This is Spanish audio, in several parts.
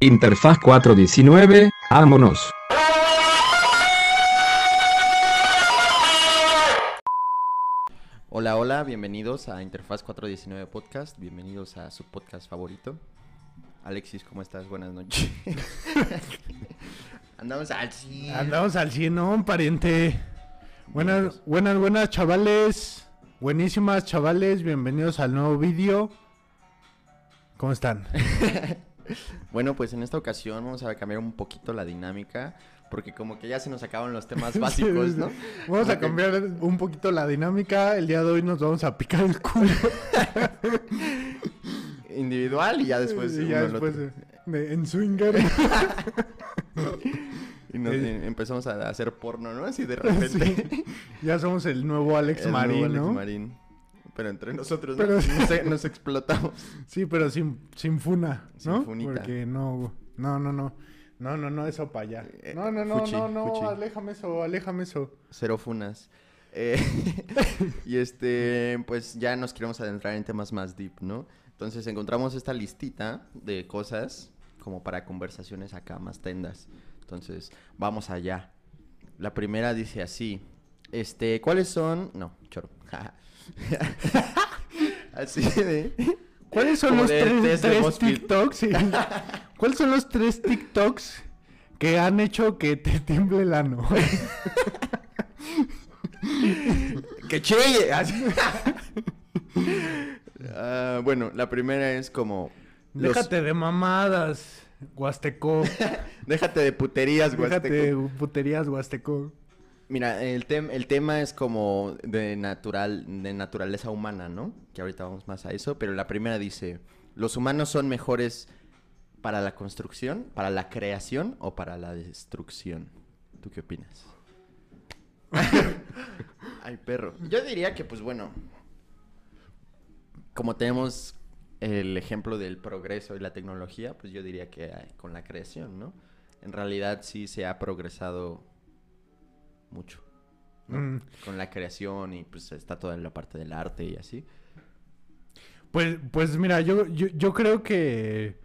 Interfaz 419, vámonos. Hola, hola, bienvenidos a Interfaz 419 Podcast, bienvenidos a su podcast favorito. Alexis, ¿cómo estás? Buenas noches. Andamos al cien. Andamos al 100, ¿no, pariente? Buenas, buenas, buenas, chavales. Buenísimas, chavales. Bienvenidos al nuevo vídeo. ¿Cómo están? Bueno, pues en esta ocasión vamos a cambiar un poquito la dinámica, porque como que ya se nos acaban los temas básicos, ¿no? Vamos a cambiar un poquito la dinámica. El día de hoy nos vamos a picar el culo. Individual y ya después Y ya después otro. de- de- en swinger. Y nos- Eh. empezamos a hacer porno, ¿no? Así de repente. Sí. Ya somos el nuevo Alex El nuevo Alex ¿no? Marín. Pero entre nosotros Pero- ¿no? Nos, nos explotamos. Sí, pero sin, sin funa, Sin ¿no? funita. Porque no, no, no, no. No, no, no, eso para allá. Eh, No, no, no, fuchi, no, no, fuchi. aléjame eso, aléjame eso. Cero funas. Eh, y este, pues ya nos queremos adentrar en temas más deep, ¿no? Entonces encontramos esta listita de cosas como para conversaciones acá más tendas. Entonces, vamos allá. La primera dice así. Este, ¿cuáles son? No, choro. así de. ¿Cuáles son los tres. TikToks? ¿Cuáles son los tres TikToks que han hecho que te tiemble el ano? ¡Que chille! Ah, bueno, la primera es como. los- Déjate de mamadas, Huasteco. Déjate de puterías, Déjate Huasteco. de puterías, Huasteco. Mira, el, tem- el tema es como de natural, de naturaleza humana, ¿no? Que ahorita vamos más a eso, pero la primera dice, ¿los humanos son mejores para la construcción, para la creación o para la destrucción? ¿Tú qué opinas? Ay, perro. Yo diría que, pues bueno, como tenemos el ejemplo del progreso y la tecnología, pues yo diría que con la creación, ¿no? En realidad sí se ha progresado mucho. ¿no? Mm. Con la creación y pues está toda la parte del arte y así. Pues, pues mira, yo, yo, yo creo que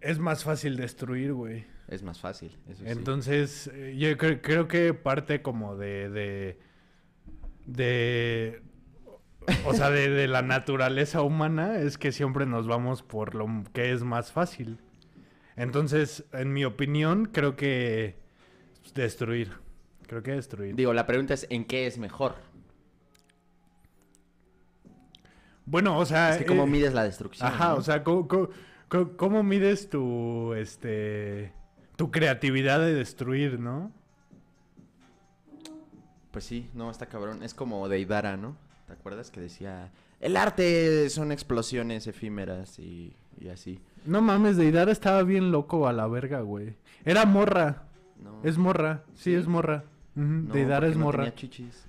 es más fácil destruir, güey. Es más fácil, eso. Entonces, eh, yo cre- creo que parte como de, de, de, o sea, de, de la naturaleza humana es que siempre nos vamos por lo que es más fácil. Entonces, en mi opinión, creo que destruir. Creo que destruir. Digo, la pregunta es, ¿en qué es mejor? Bueno, o sea... es que cómo eh, mides la destrucción. Ajá, ¿no? o sea, ¿cómo, cómo- cómo- cómo mides tu, este, tu creatividad de destruir, no? Pues sí, no, está cabrón. Es como Deidara, ¿no? ¿Te acuerdas que decía, el arte son explosiones efímeras y, y así? No mames, Deidara estaba bien loco a la verga, güey. Era morra. No, Es morra. Sí, ¿Sí? es morra. No, porque es morra. tenía chichis.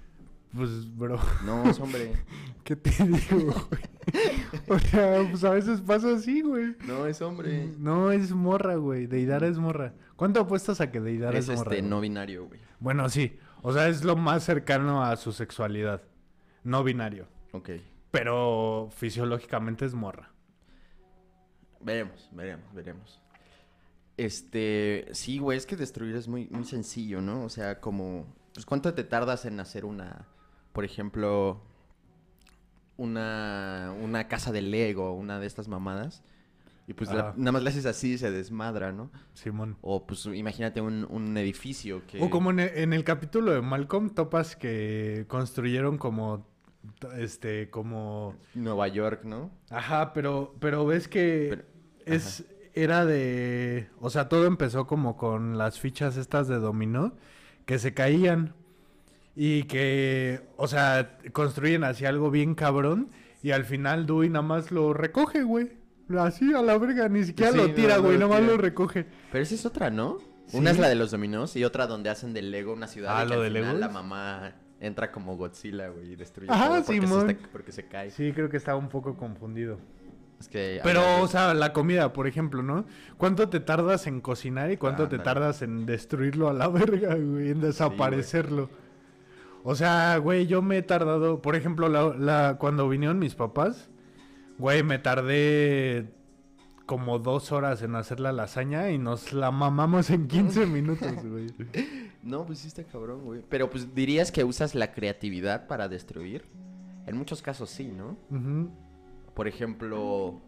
Pues, bro, No, es hombre. ¿qué te digo, güey? O sea, pues a veces pasa así, güey. No, es hombre. No, es morra, güey. Deidara es morra. ¿Cuánto apuestas a que Deidara Es es, morra? este, güey? no binario, güey. Bueno, sí. O sea, es lo más cercano a su sexualidad. No binario. Ok. Pero fisiológicamente es morra. Veremos, veremos, veremos. Este, sí, güey, es que destruir es muy, muy sencillo, ¿no? O sea, como, pues, ¿cuánto te tardas en hacer una, por ejemplo, una, una casa de Lego, una de estas mamadas? Y pues la- nada más le haces así y se desmadra, ¿no? Simón. O pues imagínate un, un edificio que... O como en el, en el capítulo de Malcolm, topas que construyeron como. Este, como. Nueva York, ¿no? Ajá, pero, pero ves que Pero- es. Era de. O sea, todo empezó como con las fichas estas de dominó que se caían. Y que. O sea, construyen así algo bien cabrón. Y al final Dewey nada más lo recoge, güey. Así a la verga, ni siquiera Sí, lo tira, no güey, nada más lo recoge. Pero esa es otra, ¿no? Una es la de los dominós y otra donde hacen de Lego una ciudad. Ah, y que ¿lo al de final Legos? la mamá entra como Godzilla, güey, y destruye Ajá, todo porque, se Simón. está- porque se cae. Sí, creo que estaba un poco confundido. Es que Pero, o sea, la comida, por ejemplo, ¿no? ¿Cuánto te tardas en cocinar y cuánto te tardas en destruirlo a la verga, güey? En desaparecerlo. o sea, güey, yo me he tardado, por ejemplo, la, la- cuando vinieron mis papás, güey, me tardé como dos horas en hacer la lasaña y nos la mamamos en 15 minutos, güey. No, pues sí está cabrón, güey. Pero pues dirías que usas la creatividad para destruir. En muchos casos sí, ¿no? Ujú. Por ejemplo.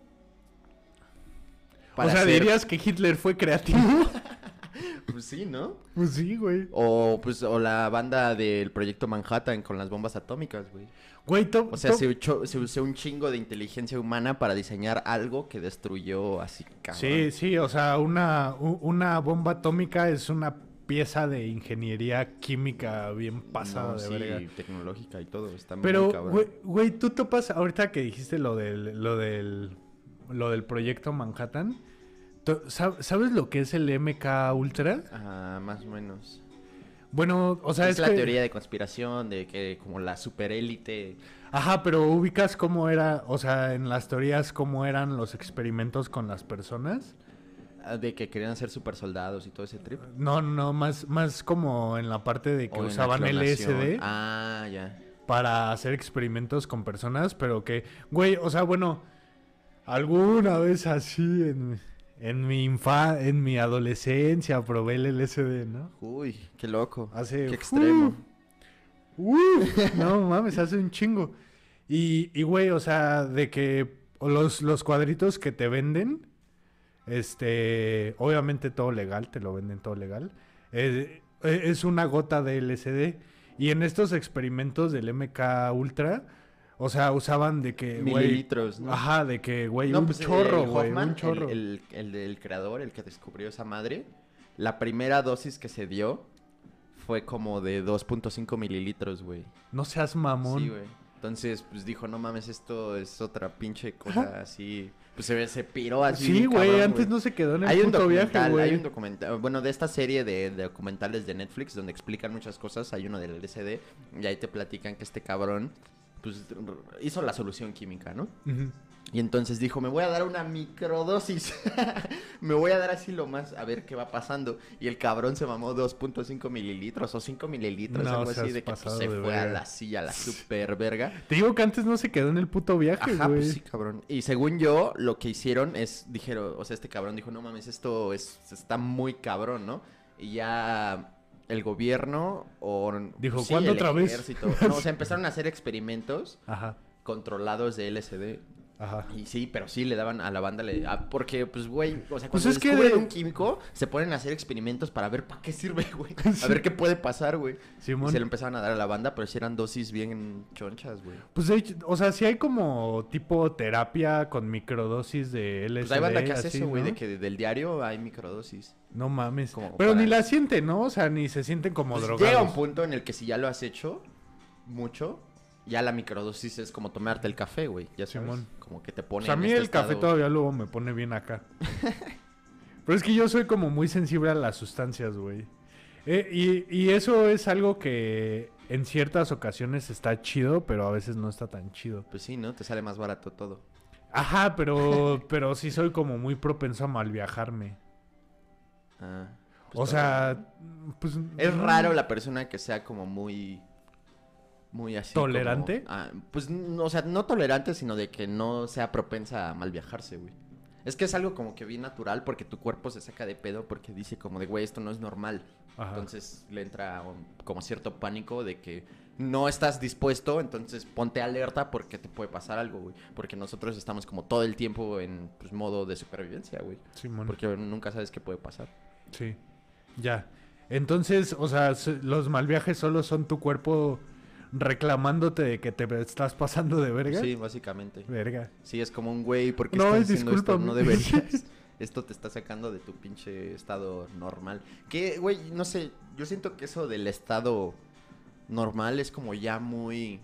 O sea, hacer- dirías que Hitler fue creativo. Pues sí, ¿no? pues sí, güey. O pues o la banda del proyecto Manhattan con las bombas atómicas, güey. Güey, to- O sea, to- se, ucho- se usó un chingo de inteligencia humana para diseñar algo que destruyó así, cabrón. Sí, sí, o sea, una, una bomba atómica es una pieza de ingeniería química bien pasada No, de sí, verga. tecnológica y todo, está muy Pero, cabrón. güey, tú topas, ahorita que dijiste lo del, lo del, lo del proyecto Manhattan, ¿sabes lo que es el MK Ultra? Ah, más o menos. Bueno, o sea, es, es, la que- teoría de conspiración de que como la superélite Ajá, pero ubicas cómo era, o sea, en las teorías cómo eran los experimentos con las personas. Ah, de que querían ser super soldados y todo ese trip. No, no, más, más como en la parte de que O usaban. LSD. Ah, ya. para hacer experimentos con personas, pero que, güey, o sea, bueno, alguna vez así en, en mi infa, en mi adolescencia probé el LSD, ¿no? Uy, qué loco. Hace Qué extremo. Uh, no mames, hace un chingo. Y, y, güey, o sea, de que los, los cuadritos que te venden, este, obviamente todo legal, te lo venden todo legal, eh, eh, es una gota de LSD. Y en estos experimentos del MK Ultra, o sea, usaban de que, Mililitros, ¿no? ajá, de que, güey, No, un pues, chorro, el güey, un chorro. El, el, creador, el que descubrió esa madre, la primera dosis que se dio fue como de 2.5 mililitros, güey. No seas mamón. Sí, güey. Entonces, pues dijo, no mames, esto es otra pinche cosa así. Pues se, se piró así. Sí, güey, antes no se quedó en el hay un viaje, documental, güey. hay un documental, bueno, de esta serie de, de documentales de Netflix donde explican muchas cosas, hay uno del LSD y ahí te platican que este cabrón pues hizo la solución química, ¿no? Y entonces dijo, me voy a dar una microdosis. me voy a dar así lo más, a ver qué va pasando. Y el cabrón se mamó 2.5 mililitros o 5 mililitros, No algo así, de que pues, se fue a la silla, a la super verga. Te digo que antes no se quedó en el puto viaje, Ajá, güey. pues sí, cabrón. Y según yo, lo que hicieron es, dijeron, o sea, este cabrón dijo, no mames, esto es, está muy cabrón, ¿no? Y ya el gobierno o... Dijo, sí, ¿cuándo el otra vez? ejército. No, o sea, empezaron a hacer experimentos Ajá, controlados de LSD. Ajá. Y sí, pero sí le daban a la banda, le, ah, porque pues güey, o sea, Pues cuando es que descubren de- un químico, se ponen a hacer experimentos para ver para qué sirve, güey. A ver qué puede pasar, güey. Y Simón. se lo empezaban a dar a la banda, pero sí eran dosis bien chonchas, güey. Pues de hecho, o sea, sí hay como tipo terapia con microdosis de LSD. Pues hay banda que hace así, eso, güey, ¿no? de que del diario hay microdosis. No mames. Como Pero para- ni la sienten, ¿no? O sea, ni se sienten como Pues drogados. llega un punto en el que si ya lo has hecho mucho, ya la microdosis es como tomarte el café, güey. Ya sabes, Simón. como que te pone Pues a en mí este el café todavía luego me pone bien acá. Pero es que yo soy como muy sensible a las sustancias, güey. Eh, y, y eso es algo que en ciertas ocasiones está chido, pero a veces no está tan chido. Pues sí, ¿no? Te sale más barato todo. Ajá, pero, pero sí soy como muy propenso a mal viajarme. Ah, pues o sea, pues... Es raro la persona que sea como muy. Muy así. como- ¿Tolerante? ah, pues, no, o sea, no tolerante, sino de que no sea propensa a mal viajarse, güey. Es que es algo como que bien natural porque tu cuerpo se saca de pedo porque dice como de, güey, esto no es normal. Ajá. Entonces le entra un- como cierto pánico de que no estás dispuesto, entonces ponte alerta porque te puede pasar algo, güey. Porque nosotros estamos como todo el tiempo en pues, modo de supervivencia, güey. Simón. Porque nunca sabes qué puede pasar. Sí, ya. Entonces, o sea, los mal viajes solo son tu cuerpo reclamándote de que te estás pasando de verga. Sí, básicamente. Verga. Sí, es como un güey, ¿por qué No, estás haciendo esto? No deberías. Esto te está sacando de tu pinche estado normal. Que, güey, no sé, yo siento que eso del estado normal es como ya muy...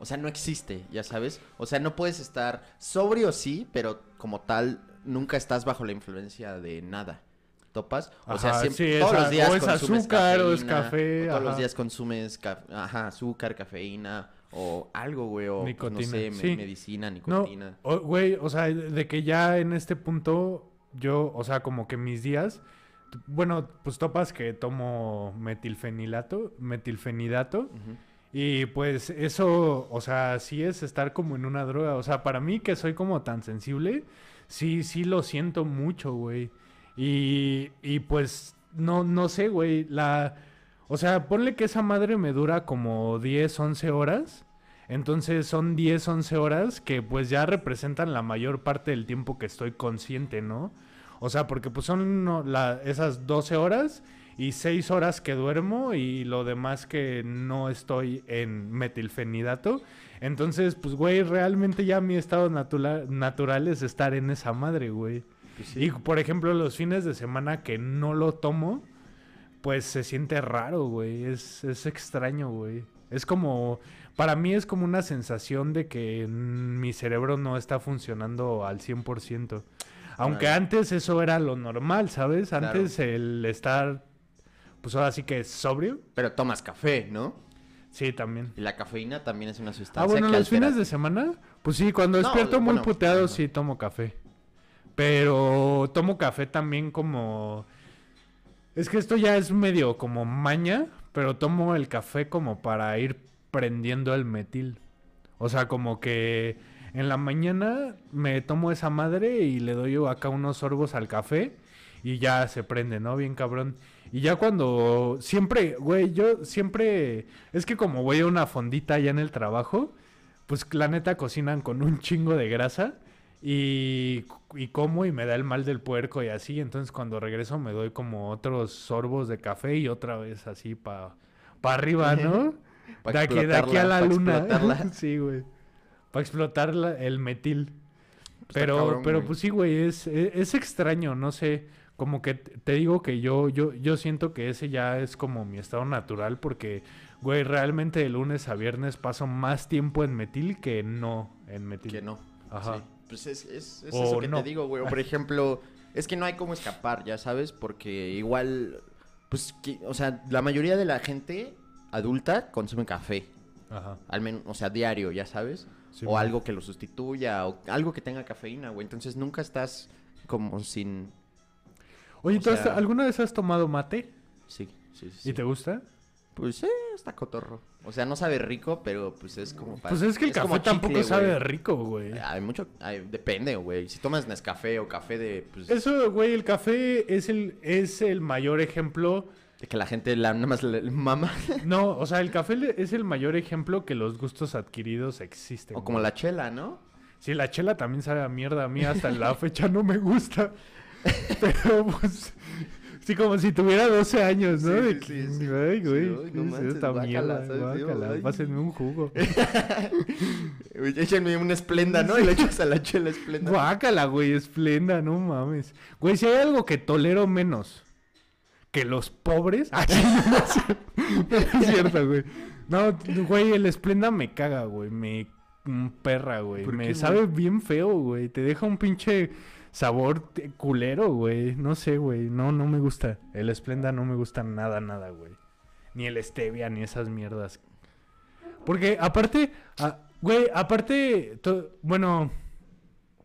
O sea, no existe, ya sabes. O sea, no puedes estar sobrio, sí, pero como tal, nunca estás bajo la influencia de nada. ¿Topas? O sea, siempre, sí, todos los días o es consumes azúcar, o es café, o todos los días consumes ajá, azúcar, cafeína, o algo, güey, o pues, Nicotina, no sé, sí. medicina, No, nicotina. o- güey, o sea, de que ya en este punto, yo, o sea, como que mis días, bueno, pues topas que tomo metilfenilato, metilfenidato, y pues eso, o sea, sí es estar como en una droga, o sea, para mí que soy como tan sensible, sí, sí lo siento mucho, güey. Y, y pues, no, no sé, güey. La, o sea, ponle que esa madre me dura como 10, 11 horas. Entonces son 10, 11 horas que pues ya representan la mayor parte del tiempo que estoy consciente, ¿no? O sea, porque pues son la, esas 12 horas y 6 horas que duermo y lo demás que no estoy en metilfenidato. Entonces, pues, güey, realmente ya mi estado natura- natural es estar en esa madre, güey. Pues sí. Y, por ejemplo, los fines de semana que no lo tomo, pues se siente raro, güey. Es, es extraño, güey. Es como, para mí es como una sensación de que mi cerebro no está funcionando al 100%. Aunque Claro. antes eso era lo normal, ¿sabes? Claro. Antes el estar, pues ahora sí que sobrio. Pero tomas café, ¿no? Sí, también. Y la cafeína también es una sustancia Ah, bueno, que los altera- fines de semana, pues sí, cuando No, despierto muy puteado, sí tomo café. Pero tomo café también como... Es que esto ya es medio como maña, pero tomo el café como para ir prendiendo el metil. O sea, como que en la mañana me tomo esa madre y le doy acá unos sorbos al café y ya se prende, ¿no? Bien cabrón. Y ya cuando siempre, güey, yo siempre es que como voy a una fondita allá en el trabajo, pues la neta cocinan con un chingo de grasa y, y como y me da el mal del puerco y así, entonces cuando regreso me doy como otros sorbos de café y otra vez así para pa arriba, ¿no? Pa' de, aquí, de aquí a la luna. explotarla. sí, güey. Para explotar la- el metil. Pero, cabrón, pero güey. pues sí, güey, es, es, es extraño, no sé. Como que te te digo que yo, yo, yo siento que ese ya es como mi estado natural porque, güey, realmente de lunes a viernes paso más tiempo en metil que no en metil. Que no. Ajá. Sí. Pues es, es, es eso que no. te digo, güey. O por ejemplo, es que no hay cómo escapar, ya sabes, porque igual, pues, que- o sea, la mayoría de la gente adulta consume café. Ajá. Al menos, o sea, diario, ya sabes. Sí, o man. algo que lo sustituya, o algo que tenga cafeína, güey. Entonces nunca estás como sin. Oye, O ¿tú has- sea- alguna vez has tomado mate? Sí, sí, sí. ¿Y te gusta? Pues eh, está cotorro. O sea, no sabe rico, pero pues es como para- Pues es que el café tampoco sabe rico, güey. Hay mucho, hay- depende, güey. Si tomas Nescafé o café de, pues, Eso, güey, el café es el, es el mayor ejemplo. de que la gente la, nada más le mama. No, o sea, el café es el mayor ejemplo que los gustos adquiridos existen. o como la chela, ¿no? Sí, la chela también sabe a mierda. A mí hasta la fecha no me gusta. Pero pues. Sí, como si tuviera 12 años, ¿no? Sí, sí, sí. Ay, güey. Ay, ¿qué no es manches, esta guácala, ay. Pásenme un jugo. Échenme una esplenda, ¿no? Y le echas a la chela esplenda. Guácala, güey, esplenda, no mames. Güey, si hay algo que tolero menos que los pobres. Sí, no, es cierto, no es cierto, güey. No, güey, el esplenda me caga, güey. Me perra, güey. ¿Por Me qué, sabe güey? bien feo, güey. Te deja un pinche sabor culero, güey. No sé, güey. No, no me gusta. El esplenda no me gusta nada, nada, güey. Ni el stevia, ni esas mierdas. Porque aparte, güey, aparte, bueno,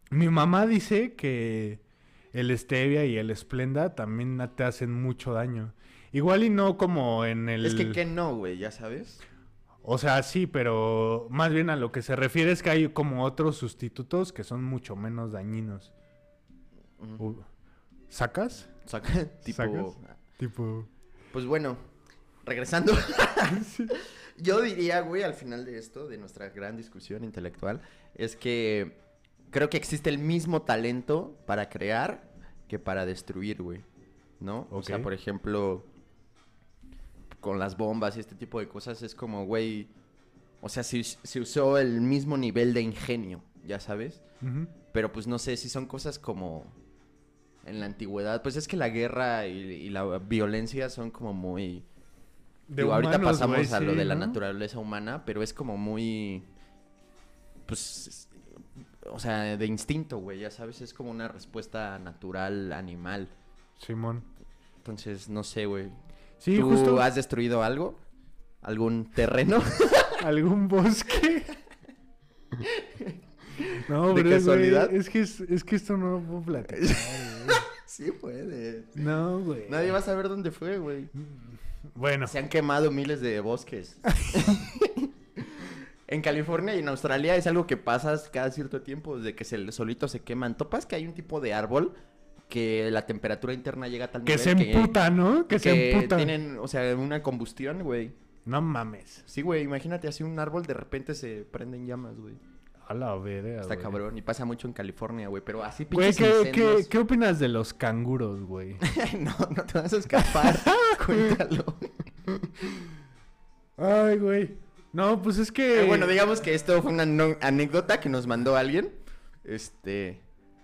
mi mamá dice que el stevia y el esplenda también te hacen mucho daño. Igual y no como en el... Es que que no, güey, ya sabes. O sea, sí, pero más bien a lo que se refiere es que hay como otros sustitutos que son mucho menos dañinos. ¿Sacas? Saca, tipo. ¿Sacas? Tipo... Pues bueno, regresando. Yo diría, güey, al final de esto, de nuestra gran discusión intelectual, es que creo que existe el mismo talento para crear que para destruir, güey. ¿No? O sea, por ejemplo, con las bombas y este tipo de cosas es como, güey, o sea, se, se usó el mismo nivel de ingenio, ya sabes. Pero pues no sé si son cosas como en la antigüedad. Pues es que la guerra y, y la violencia son como muy... De Digo, ahorita humanos, pasamos güey, a lo de la ¿no? naturaleza humana, pero es como muy... Pues... es- O sea, de instinto, güey, ya sabes, es como una respuesta natural, animal. Simón. Entonces, no sé, güey. Sí, ¿Tú justo has destruido algo? ¿Algún terreno? algún bosque. No, ¿De pero casualidad? es que es, es que esto no lo puedo platicar. sí puede. No, güey. Nadie va a saber dónde fue, güey. Bueno, Se han quemado miles de bosques. En California y en Australia es algo que pasas cada cierto tiempo, de que se, solito se queman. ¿Topas que hay un tipo de árbol que la temperatura interna llega a tal Que nivel se emputa, ¿no? Que, se que emputa. tienen, o sea, una combustión, güey. No mames. Sí, güey, imagínate así un árbol de repente se prende en llamas, güey. A la verga, Está güey. cabrón y pasa mucho en California, güey, pero así Güey, pinches ¿qué, qué, incendios. qué opinas de los canguros, güey? no, no te vas a escapar. Cuéntalo. Ay, güey. No, pues es que... Eh, bueno, digamos que esto fue una no- anécdota que nos mandó alguien. Este.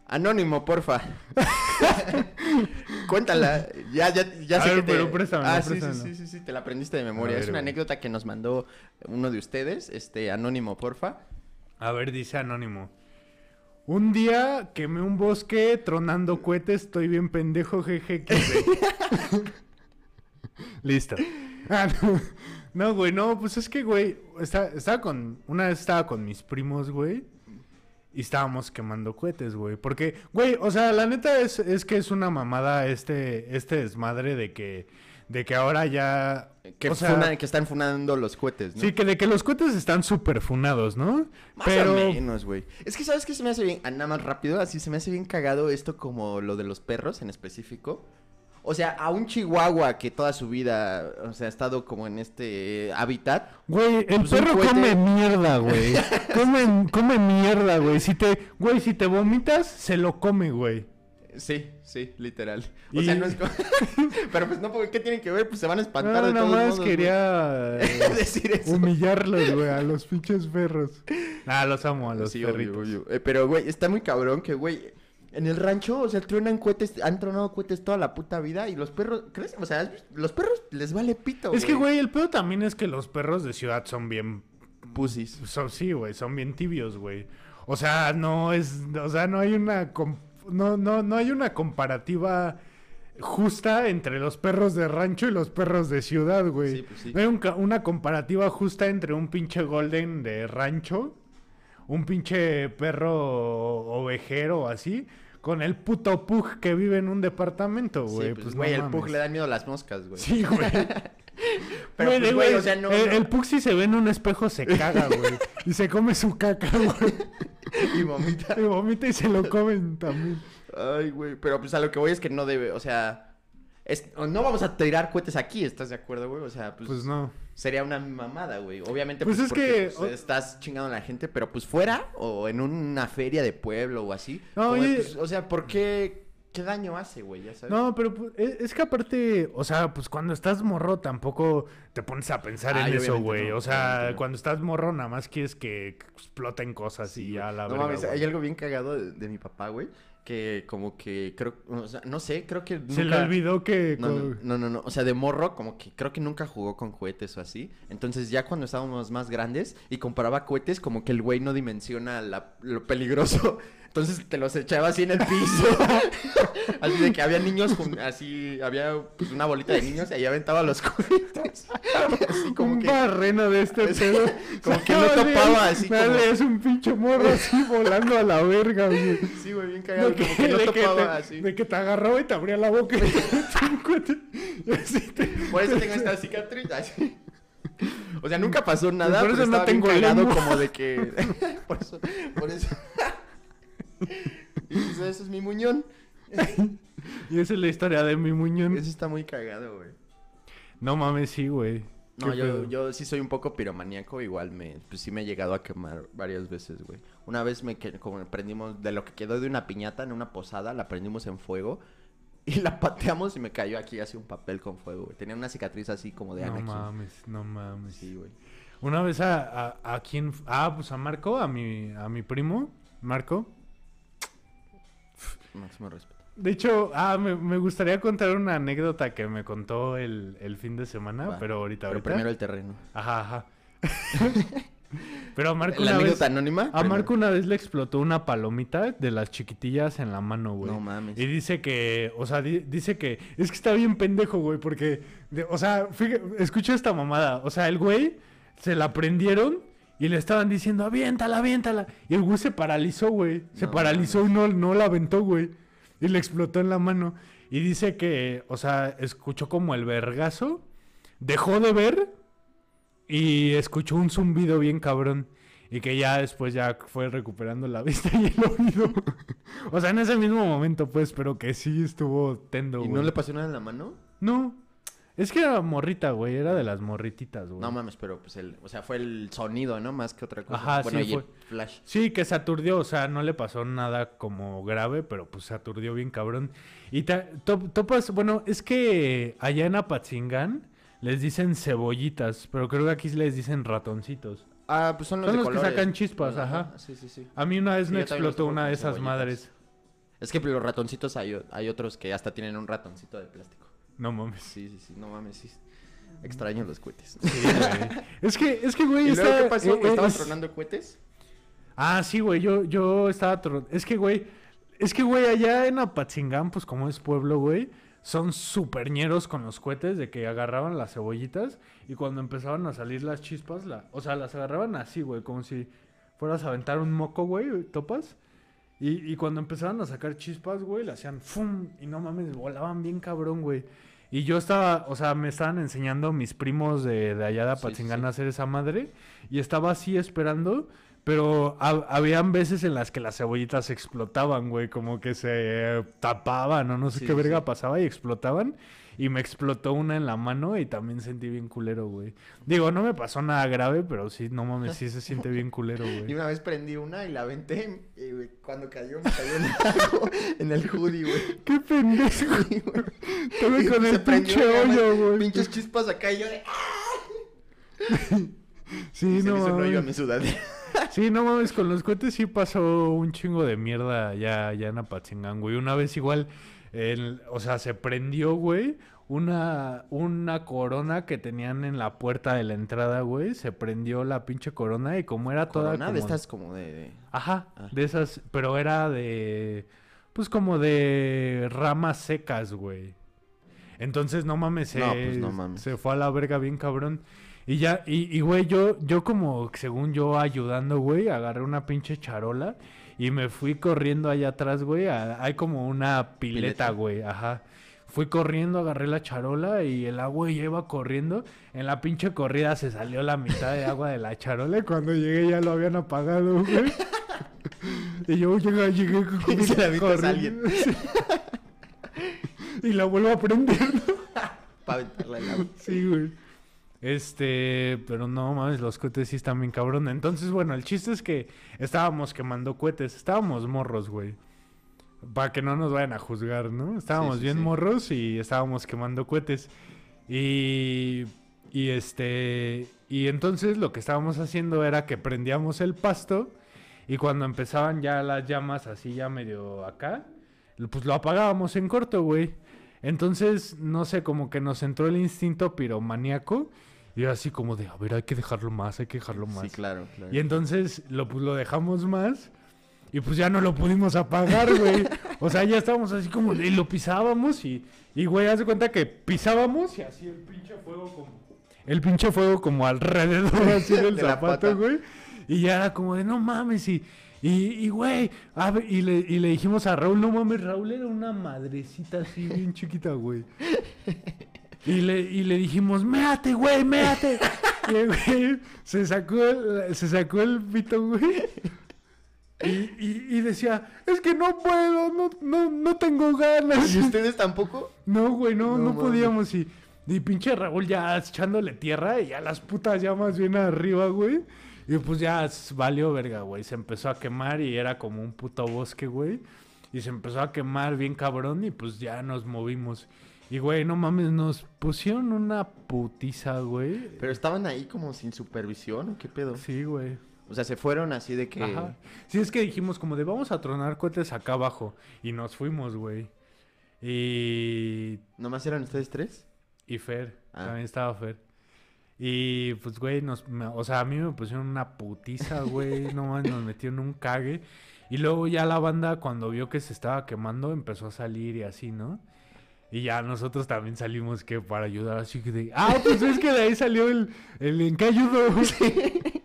Anónimo, porfa. Cuéntala. Ya, ya, ya A sé ver, que te. pero préstamela, ah, sí, sí, sí, sí, sí, te la aprendiste de memoria. Es una güey. anécdota que nos mandó uno de ustedes. Este, Anónimo, porfa. A ver, dice Anónimo. Un día quemé un bosque tronando cohetes, estoy bien pendejo, jeje. Listo. Ah, no. No, güey, no, pues es que, güey, está- estaba con, una vez estaba con mis primos, güey, y estábamos quemando cohetes, güey, porque, güey, o sea, la neta es, es que es una mamada este, este desmadre de que, de que ahora ya, Que, o sea, funa- que están funando los cohetes, ¿no? sí, que de que los cohetes están súper funados, ¿no? Más Pero, o menos, güey. Es que, ¿sabes qué se me hace bien? Ah, Nada más rápido, así se me hace bien cagado esto como lo de los perros en específico. O sea, a un chihuahua que toda su vida, o sea, ha estado como en este eh, hábitat. Güey, el Pues perro cohete- come mierda, güey. come, come mierda, güey. Si te, güey, si te vomitas, se lo come, güey. Sí, sí, literal. O Y- sea, no es como... Pero pues no, porque ¿qué tienen que ver? Pues se van a espantar No, de nada todos más modos, quería eh, decir eso. humillarlos, güey, a los pinches perros. Ah, los amo, a los Sí, perritos. obvio. Eh, pero, güey, está muy cabrón que, güey, en el rancho, o sea, truenan cohetes, han tronado cohetes toda la puta vida y los perros, ¿crees? O sea, los perros les vale pito, Es que, güey, el pedo también es que los perros de ciudad son bien... Pussies. Son, sí, güey, son bien tibios, güey. O sea, no es... O sea, no hay una... No, no, no hay una comparativa justa entre los perros de rancho y los perros de ciudad, güey. Sí, pues sí. No hay un una comparativa justa entre un pinche golden de rancho, un pinche perro ovejero o así, con el puto pug que vive en un departamento, güey. Sí, pues, pues, güey, no el pug le dan miedo a las moscas, güey. Sí, güey. Pero, Güey, pues, güey, o sea, no... el, no- el pug si se ve en un espejo se caga, güey. y se come su caca, güey. Y vomita. Y vomita y se lo comen también. Ay, güey, pero pues a lo que voy es que no debe, o sea... es- no vamos a tirar cohetes aquí, ¿estás de acuerdo, güey? O sea, pues... Pues no. Sería una mamada, güey. Obviamente, Pues pues, es porque, que- pues, estás chingando a la gente, pero pues fuera o en una feria de pueblo o así. No, de, o sea, ¿por qué? ¿Qué daño hace, güey? Ya sabes. No, pero pues, es, es que aparte, o sea, pues cuando estás morro tampoco te pones a pensar en eso, güey. no, o sea, no. cuando estás morro nada más quieres que exploten cosas y ya la no mames, güey. hay algo bien cagado de, de mi papá, güey. Que como que creo, o sea, no sé, creo que Se le nunca- olvidó que... No, co- no, no, no, no, o sea, de morro, como que creo que nunca jugó con cohetes o así. Entonces, ya cuando estábamos más grandes y comparaba cohetes, como que el güey no dimensiona la- lo peligroso. Entonces te los echaba así en el piso. así de que había niños, así, había pues, una bolita de niños y ahí aventaba los cohetes. así como un que. barreno de este pedo. como que no topaba, así como- es un pinche morro así volando a la verga, güey. Sí, güey, bien cagado. De que, Como que no topaba te, así. de que te agarraba y te abría la boca y te un cohete. Y así te- Por eso tengo esta cicatriz. así. O sea, nunca pasó nada. Por eso pero no tengo lengua. como de que. por eso. Por eso. y pues eso es mi muñón. Y esa es la historia de mi muñón. Eso está muy cagado, güey. No mames, sí, güey. No, yo, yo sí soy un poco piromaníaco, igual me, pues sí me he llegado a quemar varias veces, güey. Una vez me como prendimos, de lo que quedó de una piñata en una posada, la prendimos en fuego y la pateamos y me cayó aquí así un papel con fuego, güey. Tenía una cicatriz así como de No Anakin. mames, no mames. Sí, güey. Una vez a, a, a quién... Ah, pues a Marco, a mi, a mi primo, Marco. Máximo respeto. De hecho, ah, me, me gustaría contar una anécdota que me contó el, el fin de semana, Va, pero ahorita, Pero primero el terreno. Ajá, ajá. pero a Marco ¿La una anécdota vez... anónima? A Marco una vez le explotó una palomita de las chiquitillas en la mano, güey. No mames. Y dice que, o sea, di- dice que es que está bien pendejo, güey, porque, de- o sea, fíjate, escucha esta mamada. O sea, el güey se la prendieron y le estaban diciendo, aviéntala, aviéntala. Y el güey se paralizó, güey. Se No paralizó y no, no la aventó, güey. Y le explotó en la mano. Y dice que, o sea, escuchó como el vergazo, dejó de ver y escuchó un zumbido bien cabrón. Y que ya después ya fue recuperando la vista y el oído. o sea, en ese mismo momento, pues, pero que sí estuvo tendo, ¿Y güey. no le pasó nada en la mano? No. Es que era morrita, güey. Era de las morrititas, güey. No mames, pero pues el, o sea, fue el sonido, ¿no? Más que otra cosa. Ajá, bueno, sí, y el fue. flash. Sí, que se aturdió, o sea, no le pasó nada como grave, pero pues se aturdió bien cabrón. Y topas, bueno, es que allá en Apatzingán les dicen cebollitas, pero creo que aquí les dicen ratoncitos. Ah, pues son los Son de los que sacan chispas, ajá. Sí, sí, sí. A mí una vez Sí, me explotó una de esas cebollitas. madres. Es que los ratoncitos hay, hay otros que hasta tienen un ratoncito de plástico. No mames. Sí, sí, sí, no mames, sí. Extraño los cohetes. Sí, güey. es que, es que, güey, ¿Y luego está- qué pasó? eh, es- tronando cohetes? Ah, sí, güey, yo, yo estaba... tro- Es que, güey, es que, güey, allá en Apatzingán, pues como es pueblo, güey, son superñeros con los cohetes de que agarraban las cebollitas y cuando empezaban a salir las chispas, la... o sea, las agarraban así, güey, como si fueras a aventar un moco, güey, topas. Y, y cuando empezaban a sacar chispas, güey, le hacían ¡fum! Y no mames, volaban bien cabrón, güey. Y yo estaba, o sea, me estaban enseñando mis primos de, de allá de sí, Apatzingán sí. a hacer esa madre. Y estaba así esperando. Pero ha- habían veces en las que las cebollitas explotaban, güey. Como que se eh, tapaban o no sé Sí, qué verga pasaba y explotaban. Y me explotó una en la mano y también sentí bien culero, güey. Digo, no me pasó nada grave, pero sí, no mames, sí se siente bien culero, Y güey. una vez prendí una y la aventé y güey, cuando cayó me cayó en algo en el hoodie, güey. ¡Qué pendejo! Sí, güey. Y con el pinche y hoyo, güey. Pinches chispas acá y yo de... Sí, Y se no me hizo un hoyo a mames. mi sudadera. Sí, no mames, con los cohetes sí pasó un chingo de mierda ya, ya en Apatzingán, güey. Una vez igual, el- o sea, se prendió, güey, una, una corona que tenían en la puerta de la entrada, güey. Se prendió la pinche corona y como era toda Corona como... de estas como de... de- Ajá, Ah. de esas, pero era de... Pues como de ramas secas, güey. Entonces, no mames, se, No, pues, no mames. se fue a la verga bien cabrón. Y ya, y, y, güey, yo, yo como, según yo, ayudando, güey, agarré una pinche charola y me fui corriendo allá atrás, güey. a- hay como una pileta, Pileta. güey, ajá. Fui corriendo, agarré la charola y el agua ya iba corriendo. En la pinche corrida se salió la mitad de agua de la charola y cuando llegué ya lo habían apagado, güey. Y yo llegué, llegué Y se la corriendo. y la vuelvo a prender. Para aventarla al agua. Sí, güey. Este, pero no mames, los cohetes sí están bien cabrón. Entonces, bueno, el chiste es que estábamos quemando cohetes, estábamos morros, güey. Para que no nos vayan a juzgar, ¿no? Estábamos sí, bien sí. morros y estábamos quemando cohetes. Y, y este, y entonces lo que estábamos haciendo era que prendíamos el pasto y cuando empezaban ya las llamas así ya medio acá, pues lo apagábamos en corto, güey. Entonces, no sé, como que nos entró el instinto piromaníaco y era así como de, a ver, hay que dejarlo más, hay que dejarlo más. Sí, claro, claro. Y entonces lo, pues, lo dejamos más y pues ya no lo pudimos apagar, güey. O sea, ya estábamos así como, y lo pisábamos y, y güey, haz de cuenta que pisábamos y así el pinche fuego como... El pinche fuego como alrededor así del De zapato, güey. Y ya era como de, no mames, y... Y, y, güey, ver, y, le, y le dijimos a Raúl, no mames, Raúl era una madrecita así bien chiquita, güey. Y le, y le dijimos, méate, güey, méate. Y el güey se sacó el, se sacó el pito, güey. Y, y, y decía, es que no puedo, no, no, no tengo ganas. ¿Y ustedes tampoco? No, güey, no, No podíamos. Y, y pinche Raúl ya echándole tierra y ya las putas llamas bien arriba, güey. Y pues ya valió verga, güey. Se empezó a quemar y era como un puto bosque, güey. Y se empezó a quemar bien cabrón y pues ya nos movimos. Y, güey, no mames, nos pusieron una putiza, güey. Pero estaban ahí como sin supervisión, ¿o qué pedo? Sí, güey. O sea, se fueron así de que... Ajá. Sí, es que dijimos como de vamos a tronar cohetes acá abajo. Y nos fuimos, güey. Y ¿Nomás eran ustedes tres? Y Fer, Ah. también estaba Fer. Y pues, güey, nos, me- o sea, a mí me pusieron una putiza, güey, no mames, nos metieron un cague. Y luego ya la banda, cuando vio que se estaba quemando, empezó a salir y así, ¿no? Y ya nosotros también salimos que para ayudar, así que de, ah, pues es que de ahí salió el, el en qué ayudo.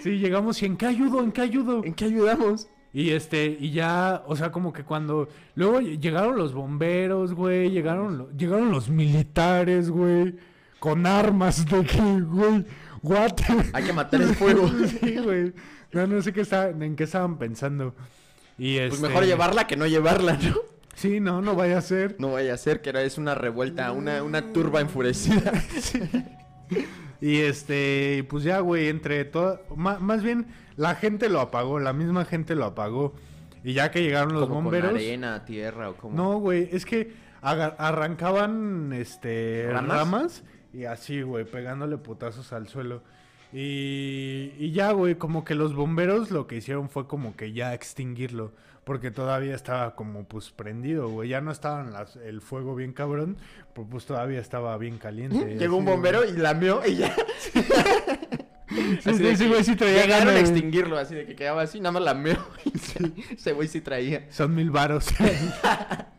Sí. llegamos y en qué ayudo, en qué ayudo. ¿En qué ayudamos? Y este, y ya, o sea, como que cuando. Luego ll- llegaron los bomberos, güey. Llegaron, llegaron los militares, güey. Con armas de que, güey. What? Hay que matar el fuego. sí, güey. No, no sé qué está, en qué estaban pensando. Y Pues este- mejor llevarla que no llevarla, ¿no? Sí, no, no vaya a ser. No vaya a ser que era es una revuelta, una, una turba enfurecida. Y este, pues ya, güey, entre todo, más bien la gente lo apagó, la misma gente lo apagó. Y ya que llegaron los Como bomberos, con arena, tierra o como. no, güey, es que arrancaban este ¿Ramas? ¿Ramas? y así, güey, pegándole putazos al suelo. Y, y ya, güey, como que los bomberos lo que hicieron fue como que ya extinguirlo. Porque todavía estaba como pues prendido, güey. Ya no estaba las- el fuego bien cabrón, pero pues todavía estaba bien caliente. Llegó un bombero güey. y lamió y ya. Sí, Así ese güey sí traía Llegaron a ganas, extinguirlo, así de que quedaba así, nada más lameó. y ya. Ese güey sí traía. Son mil varos.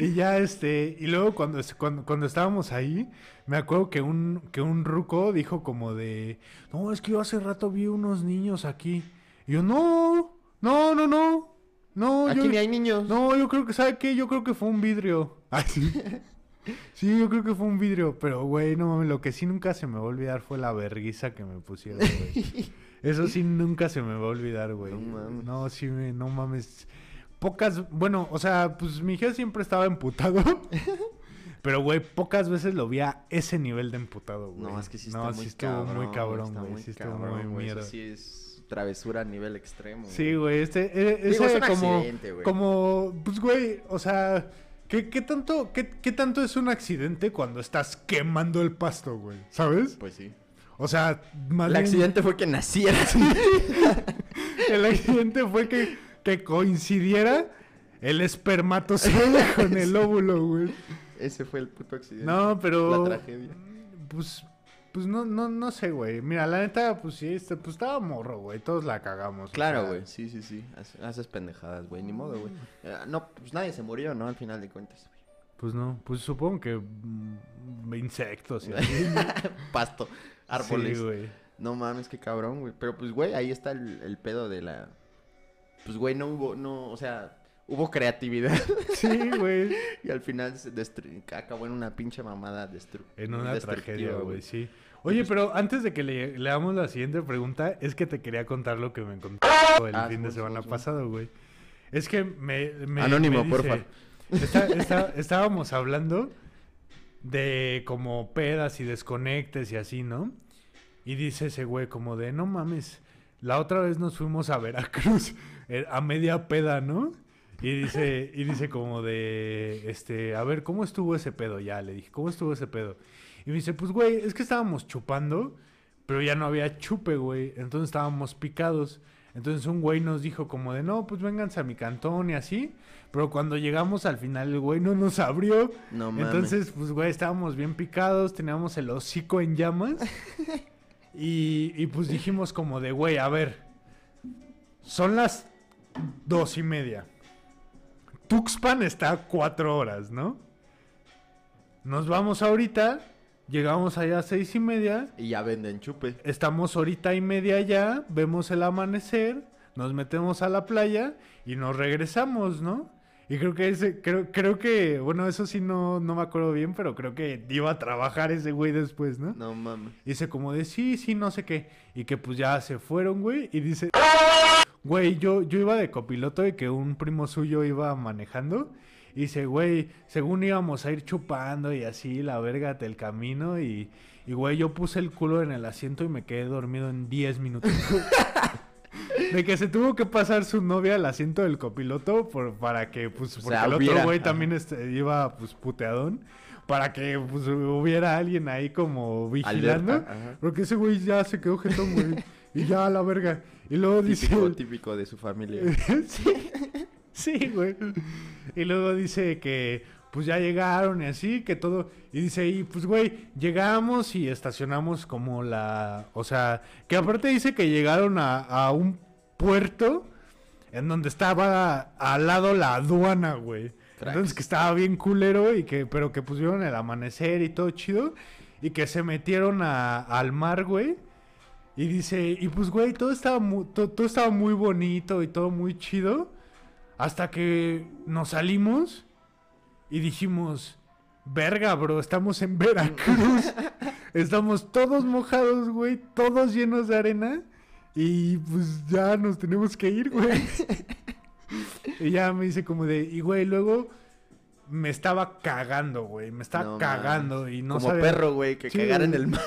y ya este, y luego cuando, cuando, cuando estábamos ahí, me acuerdo que un, que un ruco dijo como de, no, es que yo hace rato vi unos niños aquí. Y yo, no, no, no, no, no, Aquí yo, ni hay niños. no, yo creo que, ¿sabe qué? Yo creo que fue un vidrio. Ay, sí. Sí, yo creo que fue un vidrio, pero güey, no mames, lo que sí nunca se me va a olvidar fue la verguiza que me pusieron, güey. Eso sí nunca se me va a olvidar, güey. No mames. No, sí, me- no mames. Pocas, bueno, o sea, pues mi jefe siempre estaba emputado. Pero, güey, pocas veces lo vi a ese nivel de emputado, güey. No, es que sí está No, muy sí estuvo cabrón. muy cabrón, güey. Sí estuvo muy eso mierda. sí es travesura a nivel extremo. Sí, güey, este, e- Digo, ese es un como, accidente, güey. como, pues, güey, o sea, ¿qué, qué tanto, qué, qué tanto es un accidente cuando estás quemando el pasto, güey? ¿Sabes? Pues sí. O sea, más El bien- accidente fue que nacieras. el accidente fue que, que coincidiera el espermatozoide con el óvulo, güey. Ese fue el puto accidente. No, pero. La tragedia. Pues, pues no, no, no sé, güey. Mira, la neta, pues sí, este, pues estaba morro, güey. Todos la cagamos. Claro, güey. Sí, sí, sí. Hace- Haces pendejadas, güey. Ni modo, güey. Eh, no, pues nadie se murió, ¿no? Al final de cuentas. güey. Pues no, pues supongo que mm, insectos y así. Pasto, árboles. Sí, güey. no mames, qué cabrón, güey. Pero pues, güey, ahí está el, el pedo de la. Pues, güey, no hubo, no, o sea, hubo creatividad. Sí, güey. y al final se acabó en una pinche mamada destru En una destructiva, tragedia, güey, sí. Oye, pero antes de que le leamos la siguiente pregunta, es que te quería contar lo que me encontré el Ah, fin Simón, de semana Simón, Simón. pasado, güey. Es que me... me- Anónimo, me porfa. está- está- estábamos hablando de como pedas y desconectes y así, ¿no? Y dice ese güey como de, no mames, la otra vez nos fuimos a Veracruz a media peda, ¿no? Y dice, y dice como de, este, a ver, ¿cómo estuvo ese pedo? Ya, le dije, ¿cómo estuvo ese pedo? Y me dice, pues, güey, es que estábamos chupando, pero ya no había chupe, güey. Entonces estábamos picados. Entonces un güey nos dijo como de, no, pues vénganse a mi cantón y así. Pero cuando llegamos al final, el güey no nos abrió. No mames. Entonces, pues, güey, estábamos bien picados, teníamos el hocico en llamas. y, y pues dijimos como de, güey, a ver, son las dos y media. Tuxpan está a cuatro horas, ¿no? Nos vamos ahorita, llegamos allá a seis y media, Y ya venden chupe. estamos horita y media allá, vemos el amanecer, nos metemos a la playa y nos regresamos, ¿no? Y creo que ese, creo, creo que, bueno, eso sí no, no me acuerdo bien, pero creo que iba a trabajar ese güey después, ¿no? No mames. Y dice como de sí, sí, no sé qué. Y que pues ya se fueron, güey. Y dice, güey, yo, yo iba de copiloto y que un primo suyo iba manejando. Y dice, güey, según íbamos a ir chupando y así, la verga del camino. Y, y, güey, yo puse el culo en el asiento y me quedé dormido en 10 minutos. De que se tuvo que pasar su novia al asiento del copiloto por, para que, pues, O porque sea, el hubiera- otro güey también este, iba, pues, puteadón. Para que, pues, hubiera alguien ahí como vigilando. Alerta. Porque ese güey ya se quedó jetón, güey. y ya a la verga. Y luego dice... Típico, típico de su familia. sí, sí, güey. Y luego dice que pues ya llegaron y así, que todo. Y dice, y pues güey, llegamos y estacionamos como la. O sea, que aparte dice que llegaron a, a un puerto en donde estaba al lado la aduana, güey. Cracks. Entonces que estaba bien culero y que, pero que pusieron el amanecer y todo chido. Y que se metieron a- al mar, güey. Y dice, y pues, güey, todo estaba, mu- to- todo estaba muy bonito y todo muy chido. Hasta que nos salimos y dijimos, verga, bro, estamos en Veracruz. estamos todos mojados, güey, todos llenos de arena. Y pues ya nos tenemos que ir, güey. y ya me dice como de, y güey, luego me estaba cagando, güey. Me estaba No cagando y no Como sabía. perro, güey, que Sí, cagar en el mar.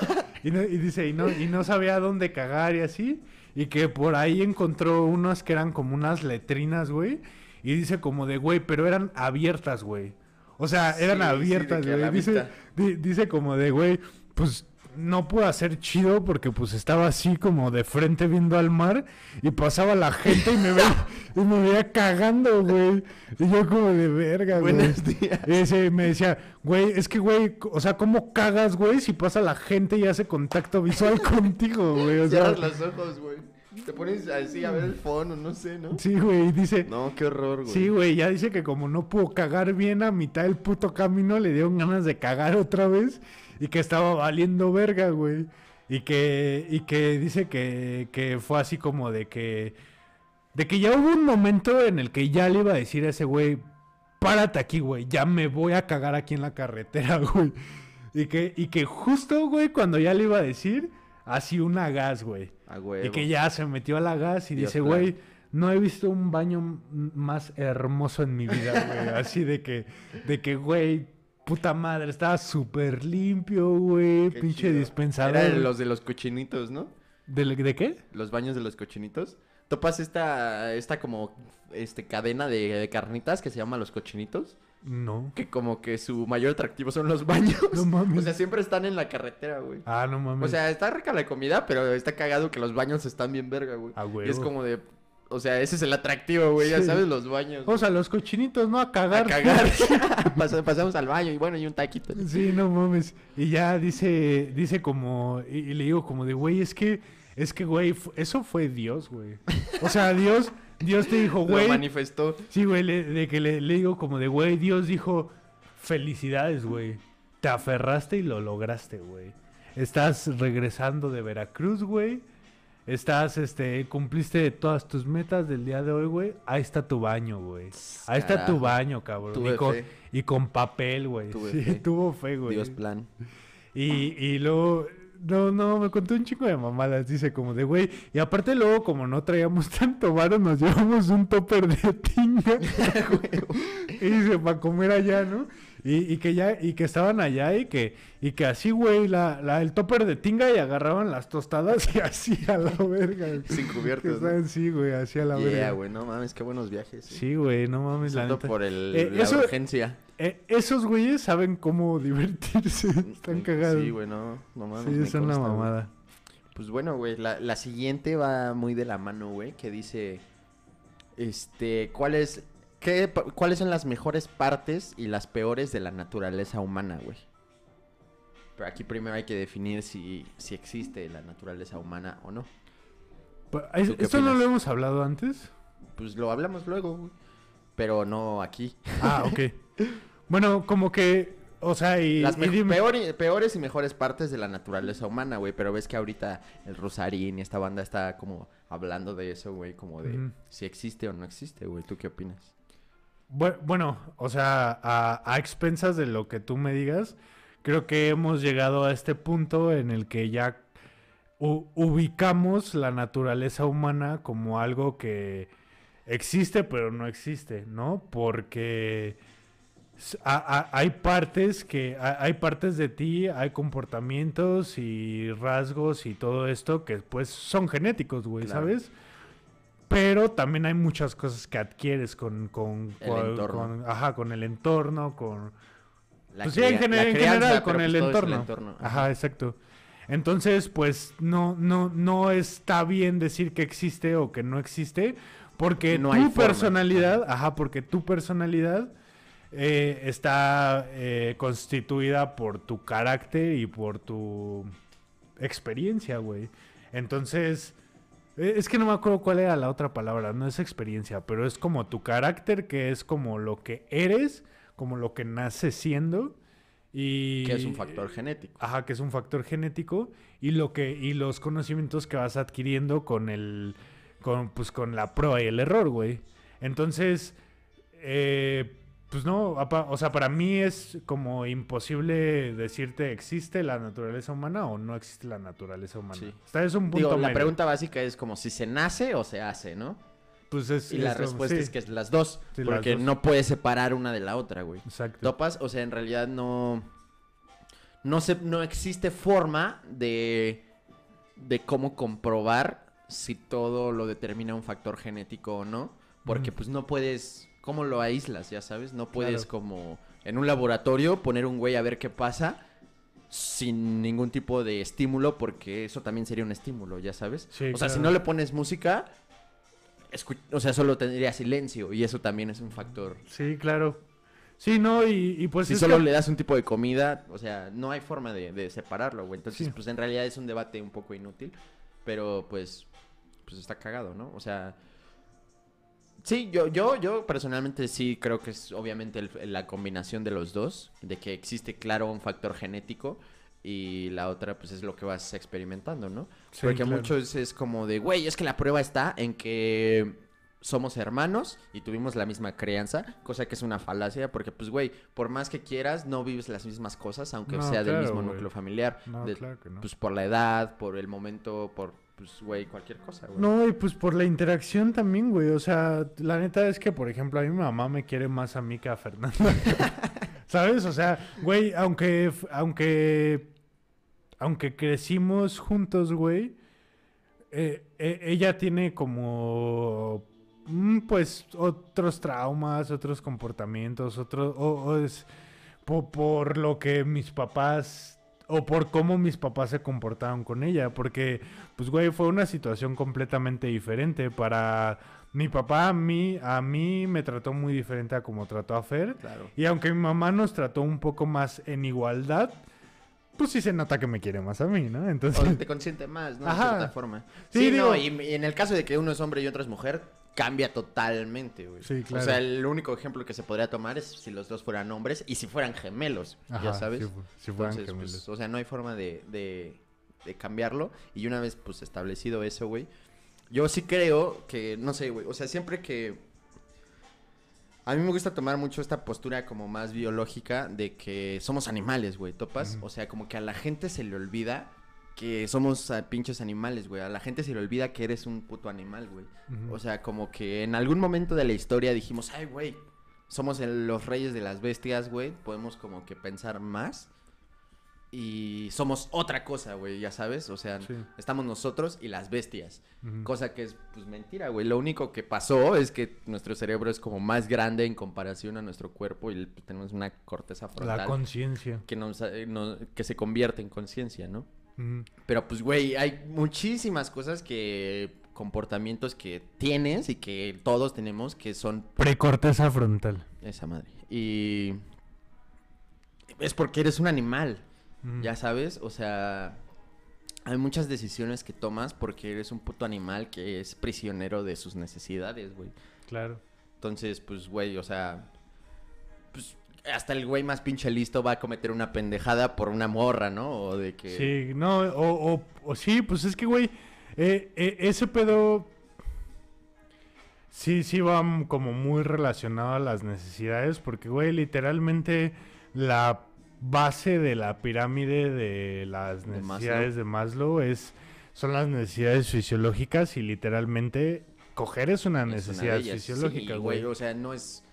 Y, no- y dice, y no, y no sabía dónde cagar y así. Y que por ahí encontró unas que eran como unas letrinas, güey. Y dice como de, güey, pero eran abiertas, güey. O sea, eran Sí, abiertas, güey. dice, di- dice como de, güey, pues no puedo hacer chido porque pues estaba así como de frente viendo al mar y pasaba la gente y me veía, y me veía cagando, güey. Y yo como de verga, güey. Buenos días. Y ese me decía, güey, es que, güey, o sea, ¿cómo cagas, güey, si pasa la gente y hace contacto visual contigo, güey? O sea, Cierras los ojos, güey. Te pones así a ver el fondo, no sé, ¿no? sí, güey, y dice, No, qué horror, güey. sí, güey, ya dice que como no pudo cagar bien a mitad del puto camino, le dieron ganas de cagar otra vez y que estaba valiendo verga, güey. Y que, y que dice que, que fue así como de que, de que ya hubo un momento en el que ya le iba a decir a ese güey, párate aquí, güey, ya me voy a cagar aquí en la carretera, güey. Y que, y que justo, güey, cuando ya le iba a decir, así una gas, güey. A huevo. Y que ya se metió a la gas y Dios dice, plan. güey, no he visto un baño más hermoso en mi vida, güey. Así de que, de que, güey, puta madre, estaba súper limpio, güey. Qué Pinche chido. dispensador. Era de los de los cochinitos, ¿no? ¿De, de qué? Los baños de los cochinitos. Topas esta, esta como, este, cadena de, de carnitas que se llama los cochinitos. No. Que como que su mayor atractivo son los baños. No mames. O sea, siempre están en la carretera, güey. Ah, no mames. O sea, está rica la comida, pero está cagado que los baños están bien verga, güey. A Y es como de... O sea, ese es el atractivo, güey. Ya Sí. sabes, los baños. O sea, los cochinitos, ¿no? A cagar. a cagar. Pas- pasamos al baño y bueno, y un taquito. Sí, no mames. Y ya dice, dice como, y, y le digo como de, güey, es que, es que, güey, eso fue Dios, güey. O sea, Dios, Dios te dijo, Lo güey. manifestó. Sí, güey, le- de que le, le digo como de, güey, Dios dijo, felicidades, güey. Te aferraste y lo lograste, güey. Estás regresando de Veracruz, güey. Estás, este, cumpliste todas tus metas del día de hoy, güey. Ahí está tu baño, güey. Ahí está tu baño, cabrón. Tuve Y con, fe. y con papel, güey. Tuve Sí, fe. tuvo fe, güey. Dios plan. Y, y luego, no, no, me contó un chingo de mamadas, dice como de, güey. Y aparte luego, como no traíamos tanto varo, nos llevamos un topper de tinga. y dice, para comer allá, ¿no? Y, y que ya, y que estaban allá y que, y que así, güey, la, la, el topper de tinga y agarraban las tostadas y así a la verga. güey. Sin cubiertos, ¿no? sí, güey, así a la Yeah, verga. güey, no mames, qué buenos viajes. eh. Sí, güey, no mames, la neta. por el, Eh, la eso- urgencia. Eh, esos güeyes saben cómo divertirse. Están cagados. Sí, güey, no, no mames. Sí, es una güey. mamada. Pues bueno, güey, la, la siguiente va muy de la mano, güey, que dice, este, ¿cuál es, qué, cuáles son las mejores partes y las peores de la naturaleza humana, güey? Pero aquí primero hay que definir si, si existe la naturaleza humana o no. Es- ¿Tú qué ¿Esto no lo hemos hablado antes? Pues lo hablamos luego, güey. Pero no aquí. Ah, ok. bueno, como que, o sea, y, Las y me- dime- peor y- peores y mejores partes de la naturaleza humana, güey. Pero ves que ahorita el Rosarín y esta banda está como hablando de eso, güey. Como de si existe o no existe, güey. ¿Tú qué opinas? Bu- Bueno, o sea, a, a expensas de lo que tú me digas, creo que hemos llegado a este punto en el que ya u- ubicamos la naturaleza humana como algo que existe pero no existe, ¿no? Porque s- a- a- hay partes que hay partes de ti, hay comportamientos y rasgos y todo esto que pues son genéticos, güey, Claro. ¿sabes? Pero también hay muchas cosas que adquieres con, con, El con- ajá, con el entorno, con, La pues sí, en, cría- gener- la en crianza, general, con el, pues es entorno. entorno. Ajá, exacto. Entonces, pues no, no, no está bien decir que existe o que no existe, porque No tu hay forma. personalidad, ajá, porque tu personalidad eh, está eh, constituida por tu carácter y por tu experiencia, güey. Entonces, es que no me acuerdo cuál era la otra palabra, no es experiencia, pero es como tu carácter, que es como lo que eres, como lo que naces siendo. Y, Que es un factor genético. Ajá, que es un factor genético y lo que y los conocimientos que vas adquiriendo con el con pues con la prueba y el error, güey. Entonces, eh, Pues no, o sea, para mí es como imposible decirte existe la naturaleza humana o no existe la naturaleza humana. Sí. O sea, es un punto Digo, la medio. pregunta básica es como si se nace o se hace, ¿no? Pues es, Y la es- respuesta sí, es que es las dos. Sí, las porque dos. no puedes separar una de la otra, güey. Exacto. ¿Topas? O sea, en realidad no. No, se, no existe forma de. de cómo comprobar si todo lo determina un factor genético o no. Porque pues no puedes. ¿Cómo lo aíslas? Ya sabes. No puedes Claro. como. En un laboratorio poner un güey a ver qué pasa. Sin ningún tipo de estímulo. Porque eso también sería un estímulo, ya sabes. Sí, o sea, si no le pones música. O sea, solo tendría silencio. Y eso también es un factor Sí, claro. Sí, no, y, y pues si solo que- le das un tipo de comida, o sea, no hay forma de, de separarlo, güey. Entonces, Sí. pues en realidad es un debate un poco inútil, pero pues, pues está cagado, ¿no? O sea, sí, yo, yo, yo personalmente sí creo que es obviamente el- la combinación de los dos, de que existe, claro, un factor genético y la otra, pues es lo que vas experimentando, ¿no? Sí, Porque claro. muchos es como de, güey, es que la prueba está en que somos hermanos y tuvimos la misma crianza, cosa que es una falacia, porque pues, güey, por más que quieras, no vives las mismas cosas, aunque No, sea del mismo núcleo familiar. No, De- claro que no. Pues por la edad, por el momento, por, pues, güey, cualquier cosa, güey. No, y pues por la interacción también, güey. O sea, la neta es que, por ejemplo, a mi mamá me quiere más a mí que a Fernanda. ¿Sabes? O sea, güey, aunque, aunque, aunque crecimos juntos, güey, eh, eh, ella tiene como, mm, pues, otros traumas, otros comportamientos, otros, o, o es po- por lo que mis papás, o por cómo mis papás se comportaron con ella, porque pues güey, fue una situación completamente diferente. Para mi papá, a mí, a mí me trató muy diferente a como trató a Fer. Claro. Y aunque mi mamá nos trató un poco más en igualdad, pues sí se nota que me quiere más a mí, ¿no? O Entonces, te consiente más, ¿no? Ajá. De cierta forma. Sí, Sí, digo- no, y, y en el caso de que uno es hombre y otro es mujer, cambia totalmente, güey. Sí, claro. O sea, el único ejemplo que se podría tomar es si los dos fueran hombres y si fueran gemelos, ya sabes. Si, fu- si fueran Entonces, gemelos. pues, o sea, no hay forma de, de, de cambiarlo. Y una vez, pues, establecido eso, güey, yo sí creo que, no sé, güey, o sea, siempre que... A mí me gusta tomar mucho esta postura como más biológica de que somos animales, güey, ¿topas? O sea, como que a la gente se le olvida que somos ah, pinches animales, güey. A la gente se le olvida que eres un puto animal, güey. O sea, como que en algún momento de la historia dijimos, ay, güey, somos el- los reyes de las bestias, güey. Podemos como que pensar más. Y somos otra cosa, güey, ya sabes. O sea, Sí. estamos nosotros y las bestias. Cosa que es, pues, mentira, güey. Lo único que pasó es que nuestro cerebro es como más grande en comparación a nuestro cuerpo y tenemos una corteza La frontal conciencia. que, nos, eh, no- que se convierte en conciencia, ¿no? Pero pues, güey, hay muchísimas cosas que comportamientos que tienes y que todos tenemos que son Precorteza frontal. esa madre. Y es porque eres un animal, ya sabes, o sea, hay muchas decisiones que tomas porque eres un puto animal que es prisionero de sus necesidades, güey. Claro. Entonces, pues, güey, o sea, pues hasta el güey más pinche listo va a cometer una pendejada por una morra, ¿no? O de que Sí, no, o, o, o sí, pues es que, güey, eh, eh, ese pedo sí, sí va como muy relacionado a las necesidades, porque, güey, literalmente la base de la pirámide de las De necesidades de Maslow es, son las necesidades fisiológicas y literalmente coger es una Es una necesidad fisiológica, Sí, güey. O sea, no es.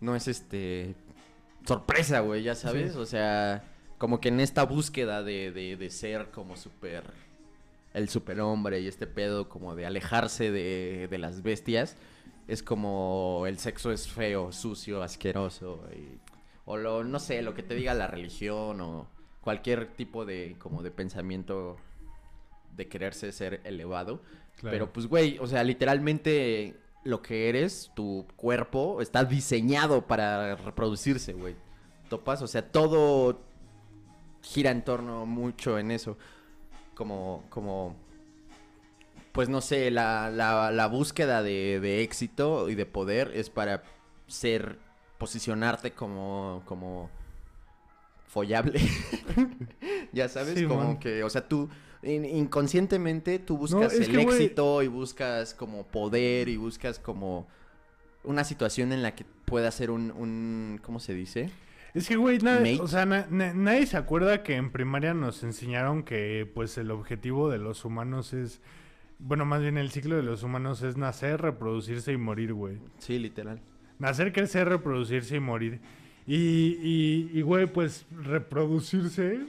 No es este. Sorpresa, güey, ya sabes. Sí. O sea, como que en esta búsqueda de, de, de ser como súper. El superhombre y este pedo como de alejarse de, de las bestias. Es como el sexo es feo, sucio, asqueroso. y- o lo, no sé, lo que te diga la religión o cualquier tipo de como de pensamiento de quererse ser elevado. Claro. Pero pues, güey, o sea, literalmente lo que eres, tu cuerpo, está diseñado para reproducirse, güey. ¿Topas? O sea, todo gira en torno mucho en eso. Como, como, pues no sé, la, la, la búsqueda de, de éxito y de poder es para ser, posicionarte como, como follable. ya sabes, Sí, como man. que, o sea, tú inconscientemente tú buscas el que, éxito y buscas como poder y buscas como una situación en la que pueda ser un, un ¿cómo se dice? Es que, güey, o sea, na- na- nadie se acuerda que en primaria nos enseñaron que, pues, el objetivo de los humanos es... Bueno, más bien el ciclo de los humanos es nacer, reproducirse y morir, güey. Sí, literal. Nacer, crecer, reproducirse y morir. Y, y, y, güey, pues, reproducirse...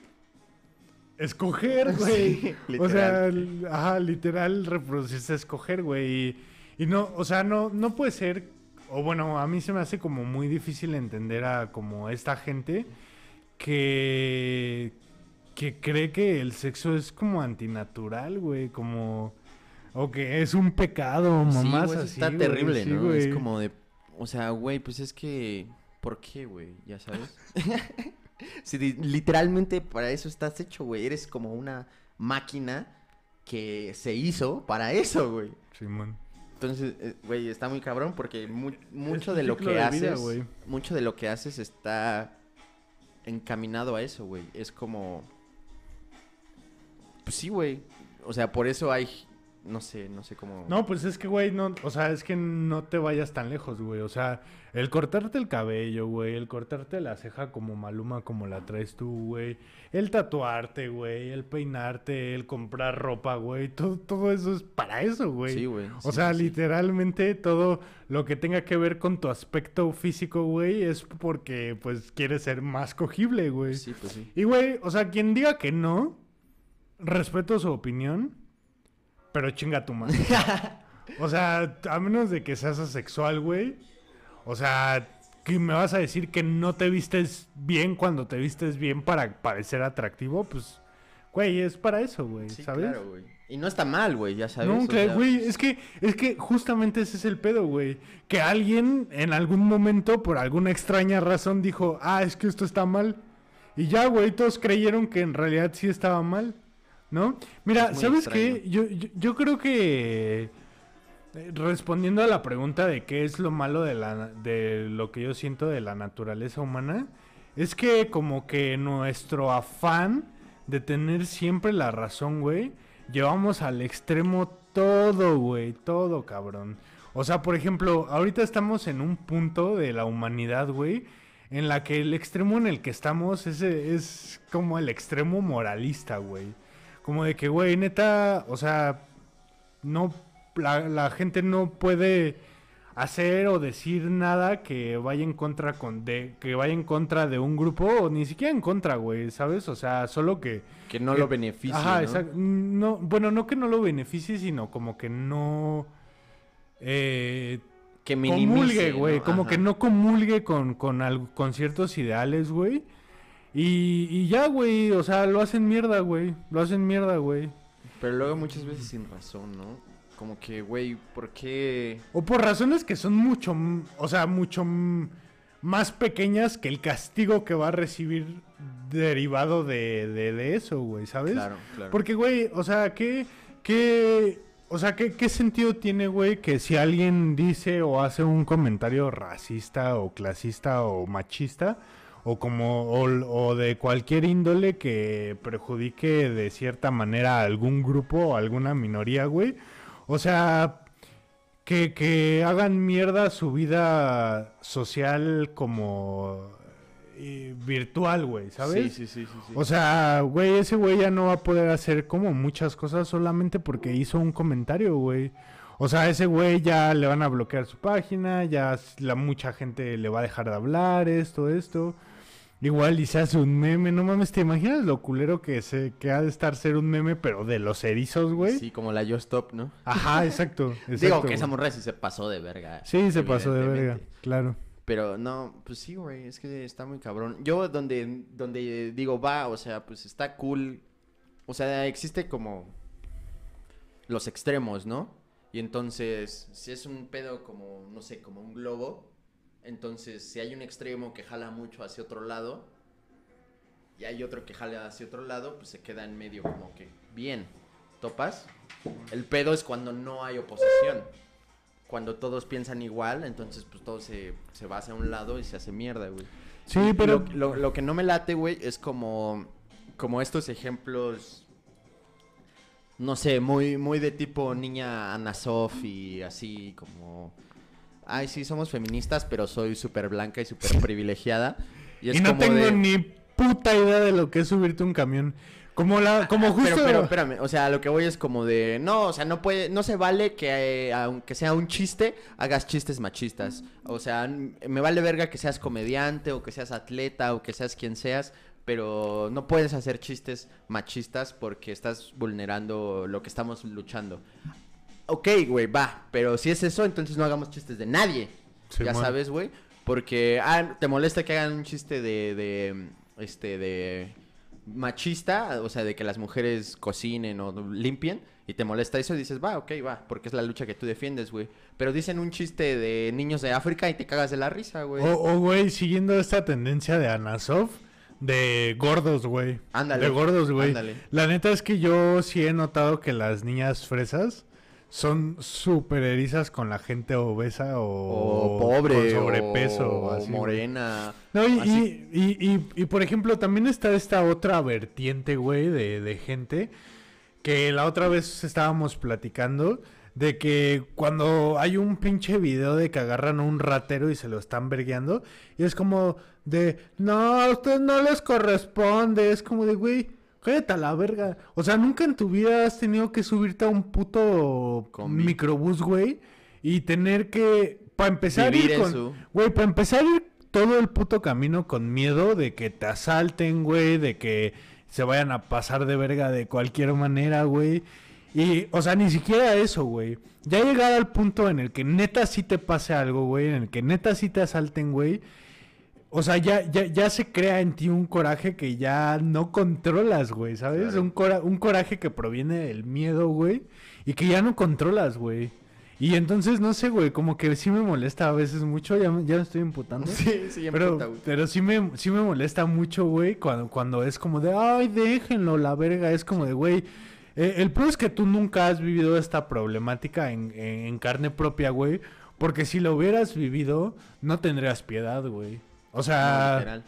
Escoger, güey. Sí, o sea, ajá, literal, reproducirse, escoger, güey. Y, y no, o sea, no, no puede ser, o bueno, a mí se me hace como muy difícil entender a como esta gente que, que cree que el sexo es como antinatural, güey, como, o que es un pecado, Sí, mamás güey, eso así, está güey, terrible, sí, ¿no? güey. Es como de, o sea, güey, pues es que, ¿por qué, güey? Ya sabes. literalmente para eso estás hecho, güey. Eres como una máquina que se hizo para eso, güey. Simón. Entonces, eh, güey, está muy cabrón porque mu- mucho de lo que de haces, vida, mucho de lo que haces está encaminado a eso, güey. Es como, pues sí, güey. O sea, por eso hay, no sé, no sé cómo. No, pues es que, güey, no, o sea, es que no te vayas tan lejos, güey. O sea, el cortarte el cabello, güey, el cortarte la ceja como maluma como la traes tú, güey. El tatuarte, güey, el peinarte, el comprar ropa, güey. Todo, todo eso es para eso, güey. Sí, güey. O sea, sí. literalmente todo lo que tenga que ver con tu aspecto físico, güey, es porque, pues, quieres ser más cogible, güey. Sí, pues sí. Y, güey, o sea, quien diga que no, respeto su opinión, pero chinga tu madre. o sea, a menos de que seas asexual, güey. O sea, que me vas a decir que no te vistes bien cuando te vistes bien para parecer atractivo, pues, güey, es para eso, güey, Sí, ¿sabes? claro, güey. Y no está mal, güey, ya sabes. No, claro, güey, es que, es que justamente ese es el pedo, güey. Que alguien en algún momento, por alguna extraña razón, dijo, ah, es que esto está mal. Y ya, güey, todos creyeron que en realidad sí estaba mal, ¿no? Mira, ¿sabes extraño. qué? Yo, yo, yo creo que eh, respondiendo a la pregunta de qué es lo malo de, la, de lo que yo siento de la naturaleza humana, es que como que nuestro afán de tener siempre la razón, güey, llevamos al extremo todo, güey, todo, cabrón. O sea, por ejemplo, ahorita estamos en un punto de la humanidad, güey, en la que el extremo en el que estamos es, es como el extremo moralista, güey. Como de que, güey, neta, o sea, no, la, la gente no puede hacer o decir nada que vaya en contra con de que vaya en contra de un grupo o ni siquiera en contra, güey, ¿sabes? O sea, solo que Que no que- lo beneficia. Ajá, ¿no? exacto. No, bueno, no que no lo beneficie, sino como que no eh, Que minimice, comulgue, güey, ¿no? como que no comulgue con, con, con ciertos ideales, güey. Y, y ya, güey, o sea, lo hacen mierda, güey. Lo hacen mierda, güey. Pero luego muchas veces sin razón, ¿no? Como que, güey, ¿por qué? O por razones que son mucho, o sea, mucho más pequeñas que el castigo que va a recibir derivado de, de, de eso, güey, ¿sabes? Claro, claro. Porque, güey, o sea, ¿qué, qué, o sea, ¿qué, qué sentido tiene, güey, que si alguien dice o hace un comentario racista o clasista o machista o como o, o de cualquier índole que perjudique de cierta manera a algún grupo o alguna minoría, güey? O sea, que, que hagan mierda su vida social como eh, virtual, güey, ¿sabes? Sí, sí, sí, sí. sí. O sea, güey, ese güey ya no va a poder hacer como muchas cosas solamente porque hizo un comentario, güey. O sea, ese güey ya le van a bloquear su página, ya la mucha gente le va a dejar de hablar, esto, esto. Igual y se hace un meme, no mames, ¿te imaginas lo culero que se que ha de estar ser un meme pero de los erizos, güey? Sí, como la Yo Stop, ¿no? Ajá, exacto, exacto. Digo que esa morra sí se pasó de verga. Sí, se pasó de verga, claro. Pero no, pues sí, güey, es que está muy cabrón. Yo donde, donde digo, va, o sea, pues está cool. O sea, existe como los extremos, ¿no? Y entonces, si es un pedo como, no sé, como un globo, entonces si hay un extremo que jala mucho hacia otro lado y hay otro que jala hacia otro lado, pues se queda en medio como que bien. ¿Topas? El pedo es cuando no hay oposición cuando todos piensan igual, entonces pues todo se, se va hacia un lado y se hace mierda, güey. Sí, Y pero Lo, lo- lo que no me late, güey, es como, como estos ejemplos, no sé, muy, muy de tipo niña Ana Sof y así como ay, sí, somos feministas, pero soy súper blanca y súper privilegiada. Y, es no como tengo de- ni puta idea de lo que es subirte un camión. Como la, como justo. Pero, pero, espérame, o sea, lo que voy es como de, no, o sea, no puede, no se vale que eh, aunque sea un chiste, hagas chistes machistas. O sea, me vale verga que seas comediante o que seas atleta o que seas quien seas, pero no puedes hacer chistes machistas porque estás vulnerando lo que estamos luchando. Ok, güey, va, pero si es eso, entonces no hagamos chistes de nadie. ya sabes, güey. Porque, ah, te molesta que hagan un chiste de, de, este, de machista, o sea, de que las mujeres cocinen o limpien, y te molesta eso y dices, va, ok, va, porque es la lucha que tú defiendes, güey. Pero dicen un chiste de niños de África y te cagas de la risa, güey. O, o, güey, siguiendo esta tendencia de Anasov, de gordos, güey. Ándale, De gordos, güey. ándale. La neta es que yo sí he notado que las niñas fresas son súper erizas con la gente obesa o, o pobre, con sobrepeso o, así, morena. No, y, así. y, y, y- y, por ejemplo, también está esta otra vertiente, güey, de, de gente que la otra vez estábamos platicando de que cuando hay un pinche video de que agarran a un ratero y se lo están vergueando, y es como de, no, a ustedes no les corresponde, es como de, güey, cállate a la verga. O sea, nunca en tu vida has tenido que subirte a un puto Combi. microbús, güey, y tener que, para empezar, Vivir ir con... Güey, para empezar ir todo el puto camino con miedo de que te asalten, güey, de que se vayan a pasar de verga de cualquier manera, güey. Y, o sea, ni siquiera eso, güey. Ya llegar al punto en el que neta sí te pase algo, güey, en el que neta sí te asalten, güey. O sea, ya, ya, ya se crea en ti un coraje que ya no controlas, güey, ¿sabes? Claro. Un, cora- un coraje que proviene del miedo, güey, y que ya no controlas, güey. Y entonces, no sé, güey, como que sí me molesta a veces mucho, ya, me- ya me estoy imputando. Sí, sí, Pero, emputa, güey. pero sí me, sí me molesta mucho, güey, cuando, cuando es como de, ay, déjenlo, la verga. Es como de, güey, eh, el problema es que tú nunca has vivido esta problemática en, en- en carne propia, güey. Porque si lo hubieras vivido, no tendrías piedad, güey. O sea,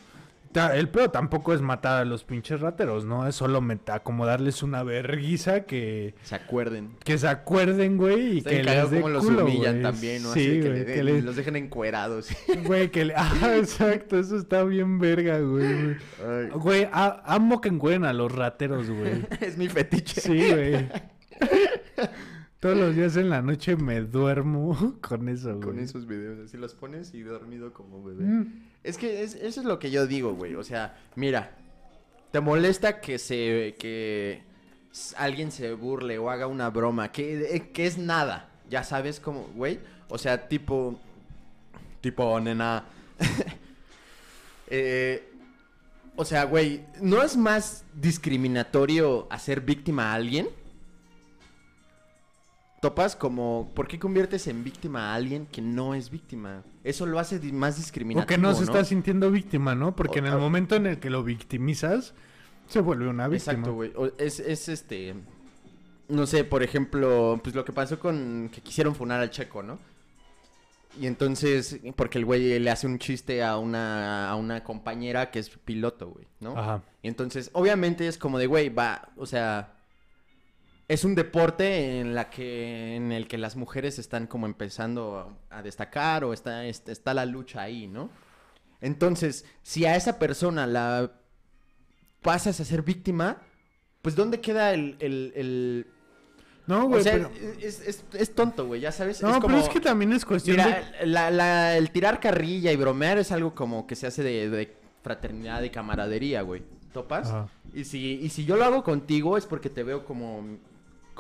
el pedo tampoco es matar a los pinches rateros, ¿no? Es solo meta, como darles una verguiza que, Se acuerden. que se acuerden, güey, y Está que les dé los culo, humillan güey. también, ¿no? Sí, Así de que, les- los dejen encuerados. Güey, que le... Ah, exacto, eso está bien verga, güey. güey. Ay, Güey, a- amo que encueren a los rateros, güey. es mi fetiche. Sí, güey. Todos los días en la noche me duermo con eso, güey. Con esos videos, así los pones y dormido como bebé. Mm. Es que es- eso es lo que yo digo, güey. O sea, mira, te molesta que se que alguien se burle o haga una broma, que, eh, que es nada. Ya sabes cómo, güey. O sea, tipo tipo nena. Eh, o sea, güey, ¿no es más discriminatorio hacer víctima a alguien? Topas como, ¿por qué conviertes en víctima a alguien que no es víctima? Eso lo hace más discriminativo, O que no se está sintiendo víctima, ¿no? Porque O- en el momento en el que lo victimizas, se vuelve una víctima. Exacto, güey. Es, es este. No sé, por ejemplo, pues lo que pasó con que quisieron funar al checo, ¿no? Y entonces, porque el güey le hace un chiste a una, a una compañera que es piloto, güey, ¿no? Ajá. Y entonces, obviamente es como de, güey, va, o sea, es un deporte en la que en el que las mujeres están como empezando a, destacar o está, est- está la lucha ahí, ¿no? Entonces, si a esa persona la pasas a ser víctima, pues ¿dónde queda el... el, el- No, O güey, sea, pero... es, es- es tonto, güey, ya sabes. No, es pero es que también es cuestión de... Mira, la- la- el tirar carrilla y bromear es algo como que se hace de, de fraternidad y camaradería, güey. ¿Topas? Ajá. Y si, y si yo lo hago contigo es porque te veo como,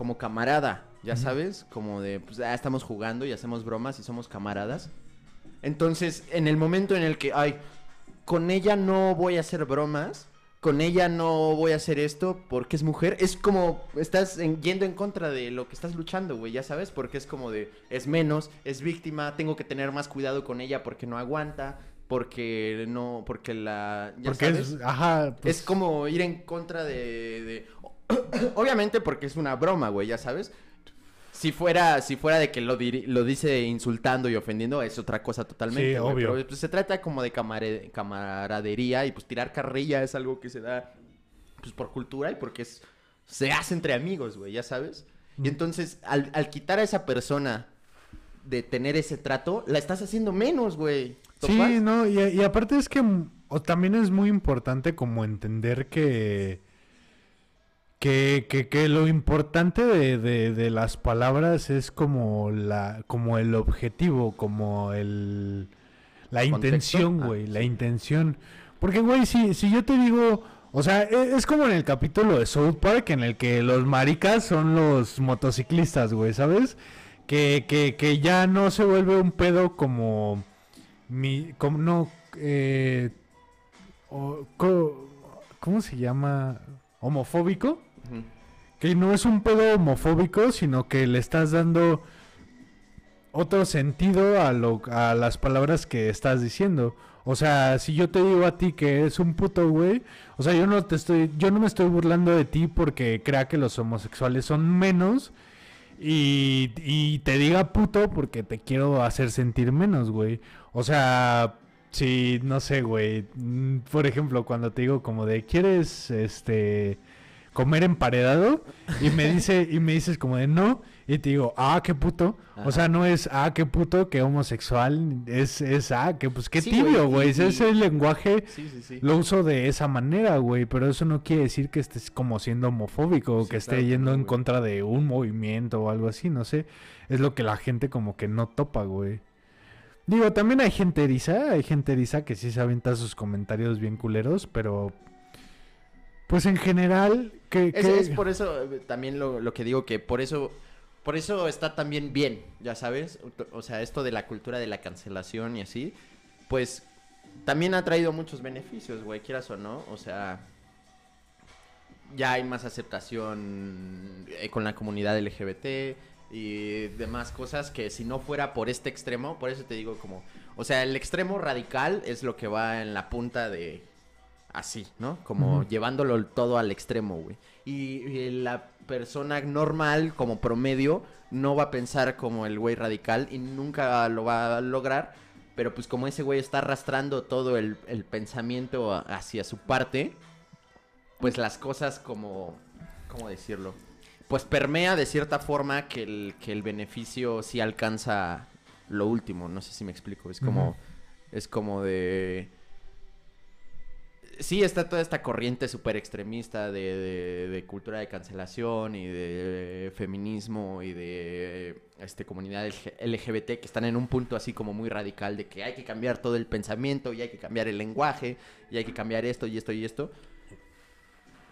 como camarada, ya sabes, como de, pues, ah, estamos jugando y hacemos bromas y somos camaradas. Entonces, en el momento en el que, ay, con ella no voy a hacer bromas, con ella no voy a hacer esto porque es mujer, es como, estás en- yendo en contra de lo que estás luchando, güey, ya sabes, porque es como de, es menos, es víctima, tengo que tener más cuidado con ella porque no aguanta, porque no, porque la, ya Porque sabes. es... Ajá, pues, Es como ir en contra de, de- Obviamente porque es una broma, güey, ya sabes. Si fuera, si fuera de que lo, diri- lo dice insultando y ofendiendo, es otra cosa totalmente. Sí, güey, obvio. Pero pues, se trata como de camaradería y pues tirar carrilla es algo que se da pues por cultura y porque es, se hace entre amigos, güey, ya sabes. Y entonces, al, al quitar a esa persona de tener ese trato, la estás haciendo menos, güey. Sí, no, y, y aparte es que mm, o también es muy importante como entender que que, que, que lo importante de, de, de las palabras es como la como el objetivo, como el la intención, Ah, güey, la sí. intención. Porque, güey, si, si yo te digo, o sea, e- es, como en el capítulo de South Park en el que los maricas son los motociclistas, güey, ¿sabes? Que, que, que ya no se vuelve un pedo como mi, como no, eh, o- co- ¿cómo se llama? Homofóbico. Que no es un pedo homofóbico, sino que le estás dando otro sentido a, lo, a las palabras que estás diciendo. O sea, si yo te digo a ti que eres un puto güey, o sea, yo no te estoy, yo no me estoy burlando de ti porque crea que los homosexuales son menos y, y te diga puto porque te quiero hacer sentir menos, güey. O sea, si, no sé, güey. mm, Por ejemplo, cuando te digo como de, ¿quieres, este, comer emparedado? Y me dice, y me dices como de, no. Y te digo, ah, qué puto. O sea, no es, ah, qué puto, qué homosexual. Es, es ah, que pues qué Sí, tibio, güey, y- Ese lenguaje. Sí, sí, sí. Lo uso de esa manera, güey, pero eso no quiere decir que estés como siendo homofóbico o Sí, que esté claro que yendo no, en contra de un movimiento o algo así, no sé. Es lo que la gente como que no topa, güey. Digo, también hay gente eriza, hay gente eriza que sí se avienta sus comentarios bien culeros, pero pues en general que, Es, que- es por eso eh, también lo, lo que digo que por eso por eso está también bien, ya sabes, o, o sea, esto de la cultura de la cancelación y así, pues también ha traído muchos beneficios, güey, quieras o no, o sea, ya hay más aceptación eh, con la comunidad LGBT y demás cosas que si no fuera por este extremo, por eso te digo como, o sea, el extremo radical es lo que va en la punta de así, ¿no? Como llevándolo todo al extremo, güey. Y, y la persona normal, como promedio, no va a pensar como el güey radical y nunca lo va a lograr. Pero pues como ese güey está arrastrando todo el, el pensamiento hacia su parte, pues las cosas como, ¿cómo decirlo? Pues permea de cierta forma que el, que el beneficio sí alcanza lo último. No sé si me explico. Es como, es como de... Sí, está toda esta corriente súper extremista de, de- cultura de cancelación y de feminismo y de este, comunidad LG- LGBT que están en un punto así como muy radical de que hay que cambiar todo el pensamiento y hay que cambiar el lenguaje y hay que cambiar esto y esto y esto.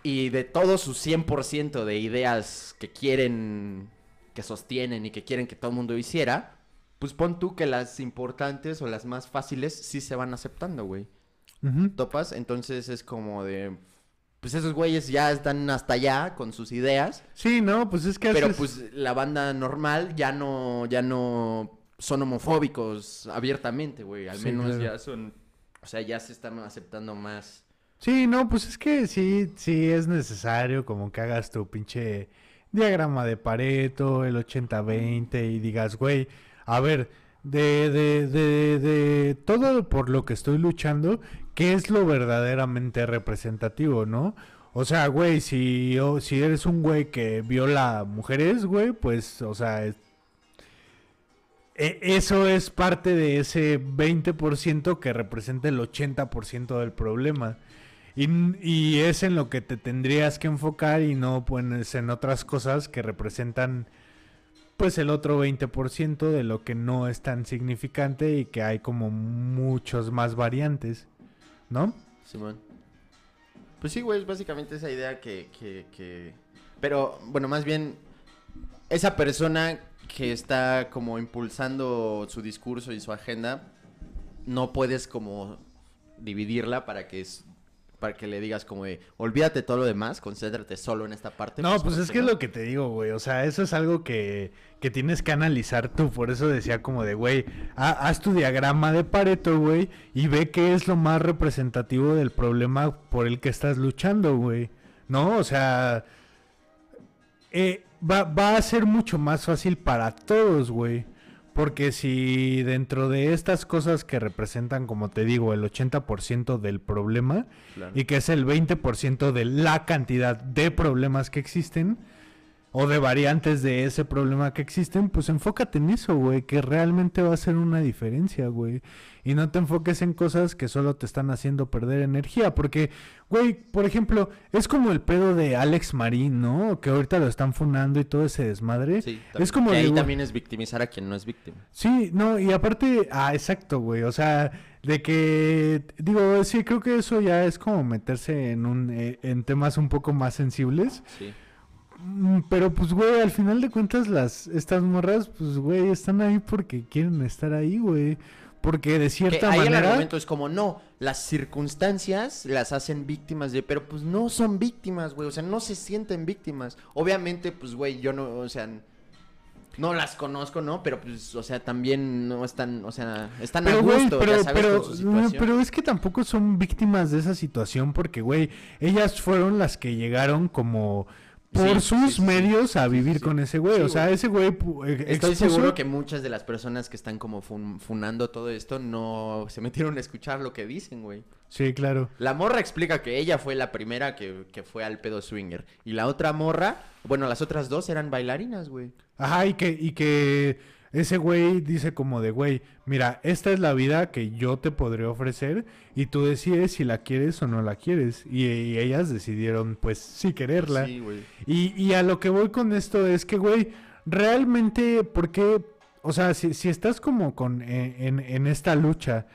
Y de todo su 100% de ideas que quieren, que sostienen y que quieren que todo el mundo hiciera, pues pon tú que las importantes o las más fáciles sí se van aceptando, güey. ¿Topas? Entonces es como de... Pues esos güeyes ya están hasta allá con sus ideas, Sí, no, pues es que pero haces- pues la banda normal ya no, ya no son homofóbicos abiertamente, güey. Al Sí, menos claro. ya son... O sea, ya se están aceptando más... Sí, no, pues es que sí, sí es necesario como que hagas tu pinche diagrama de Pareto, el 80-20 y digas, güey, a ver, de, de, de, de todo por lo que estoy luchando, ¿qué es lo verdaderamente representativo, no? O sea, güey, si, si eres un güey que viola mujeres, güey, pues, o sea, e- eso es parte de ese 20% que representa el 80% del problema. Y, y es en lo que te tendrías que enfocar y no pues en otras cosas que representan pues el otro 20% de lo que no es tan significante y que hay como muchos más variantes, ¿no? Simón. Pues sí, güey, es básicamente esa idea que, que. Pero, bueno, más bien, esa persona que está como impulsando su discurso y su agenda, no puedes como dividirla para que es para que le digas como de, olvídate todo lo demás, concéntrate solo en esta parte. No, pues es que es lo que te digo, güey. O sea, eso es algo que, que tienes que analizar tú. Por eso decía como de, güey, ha- haz tu diagrama de Pareto, güey, y ve qué es lo más representativo del problema por el que estás luchando, güey. ¿No? O sea, eh, va, va a ser mucho más fácil para todos, güey. Porque si dentro de estas cosas que representan, como te digo, el 80% del problema, Claro. y que es el 20% de la cantidad de problemas que existen, o de variantes de ese problema que existen, pues enfócate en eso, güey, que realmente va a ser una diferencia, güey. Y no te enfoques en cosas que solo te están haciendo perder energía, porque, güey, por ejemplo, es como el pedo de Alex Marín, ¿no? Que ahorita lo están funando y todo ese desmadre. Sí, es como que ahí también es victimizar a quien no es víctima. Sí, no, y aparte, ah, exacto, güey, o sea, de que, digo, sí, creo que eso ya es como meterse en un, eh, en temas un poco más sensibles. Sí. Mm, Pero pues, güey, al final de cuentas, las, estas morras, pues, güey, están ahí porque quieren estar ahí, güey. Porque de Que cierta ahí el manera... argumento es como, no, las circunstancias las hacen víctimas de, pero pues no son víctimas, güey, o sea, no se sienten víctimas. Obviamente, pues, güey, yo no, o sea, no las conozco, ¿no? Pero pues, o sea, también no están, o sea, están a Pero, güey, gusto, pero, ya sabes, pero, con su no, pero es que tampoco son víctimas de esa situación porque, güey, ellas fueron las que llegaron como por Sí, sus sí, medios a vivir sí. con ese güey. O sea, güey. ese güey eh, Estoy expuso- seguro que muchas de las personas que están como fun- funando todo esto no se metieron a escuchar lo que dicen, güey. Sí, claro. La morra explica que ella fue la primera que, que fue al pedo swinger. Y la otra morra, bueno, las otras dos eran bailarinas, güey. Ajá, y que, y que ese güey dice como de, güey, mira, esta es la vida que yo te podré ofrecer y tú decides si la quieres o no la quieres. Y, y ellas decidieron, pues, sí quererla. Sí, güey. Y, y a lo que voy con esto es que, güey, realmente, ¿por qué? O sea, si, si estás como con eh, en, en esta lucha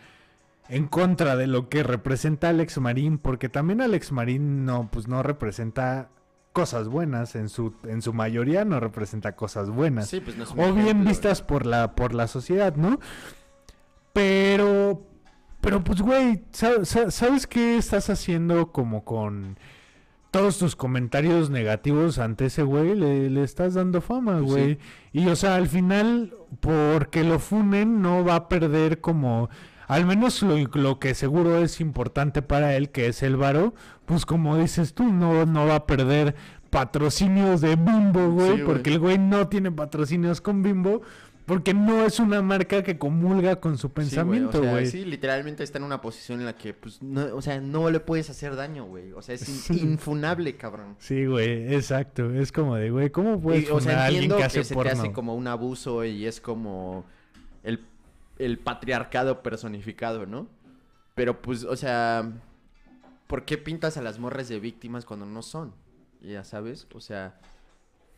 en contra de lo que representa Alex Marín, porque también Alex Marín no, pues no representa cosas buenas, en su, en su mayoría no representa cosas buenas. Sí, pues no es un o bien ejemplo, vistas por la, por la sociedad, ¿no? Pero, pero pues, güey, sa- sa- ¿sabes qué estás haciendo como con todos tus comentarios negativos ante ese güey? Le, le estás dando fama, Pues güey. Y, o sea, al final, porque lo funen, no va a perder como... Al menos lo, lo que seguro es importante para él, que es el varo, pues como dices tú, no, no va a perder patrocinios de Bimbo, güey, Sí, porque el güey no tiene patrocinios con Bimbo, porque no es una marca que comulga con su güey, pensamiento, o sea, güey. sí, literalmente está en una posición en la que, pues, no, o sea, no le puedes hacer daño, güey. O sea, es Sí. infunable, cabrón. Sí, güey, exacto. Es como de, güey, ¿cómo puedes Y, o sea, a alguien que que, hace se porno? te hace como un abuso y es como el, el patriarcado personificado, ¿no? Pero pues, o sea, ¿por qué pintas a las morras de víctimas cuando no son? Ya sabes, o sea,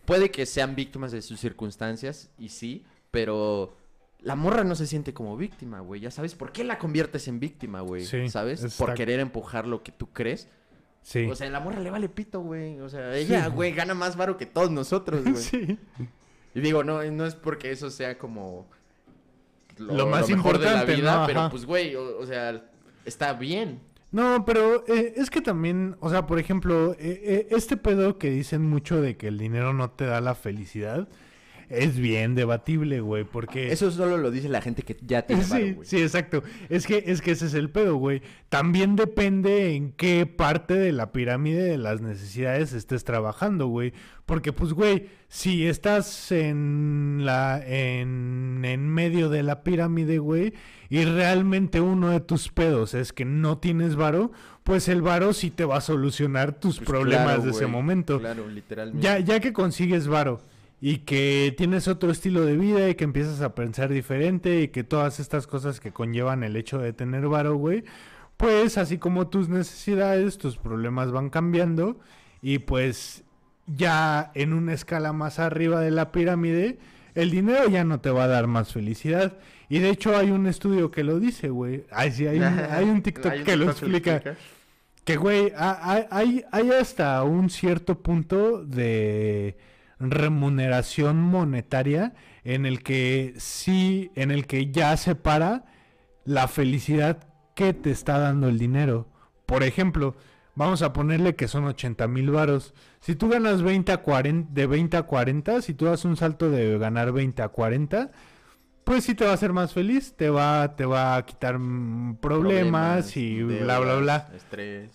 puede que sean víctimas de sus circunstancias y sí, pero la morra no se siente como víctima, güey. Ya sabes, ¿por qué la conviertes en víctima, güey? Sí, ¿Sabes? Por querer empujar lo que tú crees. Sí. O sea, la morra le vale pito, güey. O sea, ella, güey, gana más varo que todos nosotros, güey. sí. Y digo, no, no es porque eso sea como Lo más mejor de la importante, vida, ¿no? pero pues, güey, o, o sea, está bien. No, pero eh, es que también, o sea, por ejemplo, eh, eh, este pedo que dicen mucho de que el dinero no te da la felicidad, es bien debatible, güey, porque... Eso solo lo dice la gente que ya tiene varo, Sí, güey. sí, exacto. Es que, es que ese es el pedo, güey. También depende en qué parte de la pirámide de las necesidades estés trabajando, güey. Porque, pues, güey, si estás en la, en, en medio de la pirámide, güey, y realmente uno de tus pedos es que no tienes varo, pues el varo sí te va a solucionar tus Pues problemas claro, de ese momento. Claro, literalmente. Ya, ya que consigues varo y que tienes otro estilo de vida y que empiezas a pensar diferente y que todas estas cosas que conllevan el hecho de tener varo, güey, pues así como tus necesidades, tus problemas van cambiando y pues ya en una escala más arriba de la pirámide, el dinero ya no te va a dar más felicidad. Y de hecho hay un estudio que lo dice, güey. Ay, sí, hay un, hay un TikTok Hay un que lo explica. Que, güey, ha- ha- hay, hay hasta un cierto punto de remuneración monetaria en el que sí, en el que ya separa la felicidad que te está dando el dinero. Por ejemplo, vamos a ponerle que son 80 mil varos. Si tú ganas 20 a 40, de 20 a 40, si tú das un salto de ganar 20 a 40, pues sí te va a hacer más feliz, te va, te va a quitar mm, problemas, y bla, bla, bla. Estrés.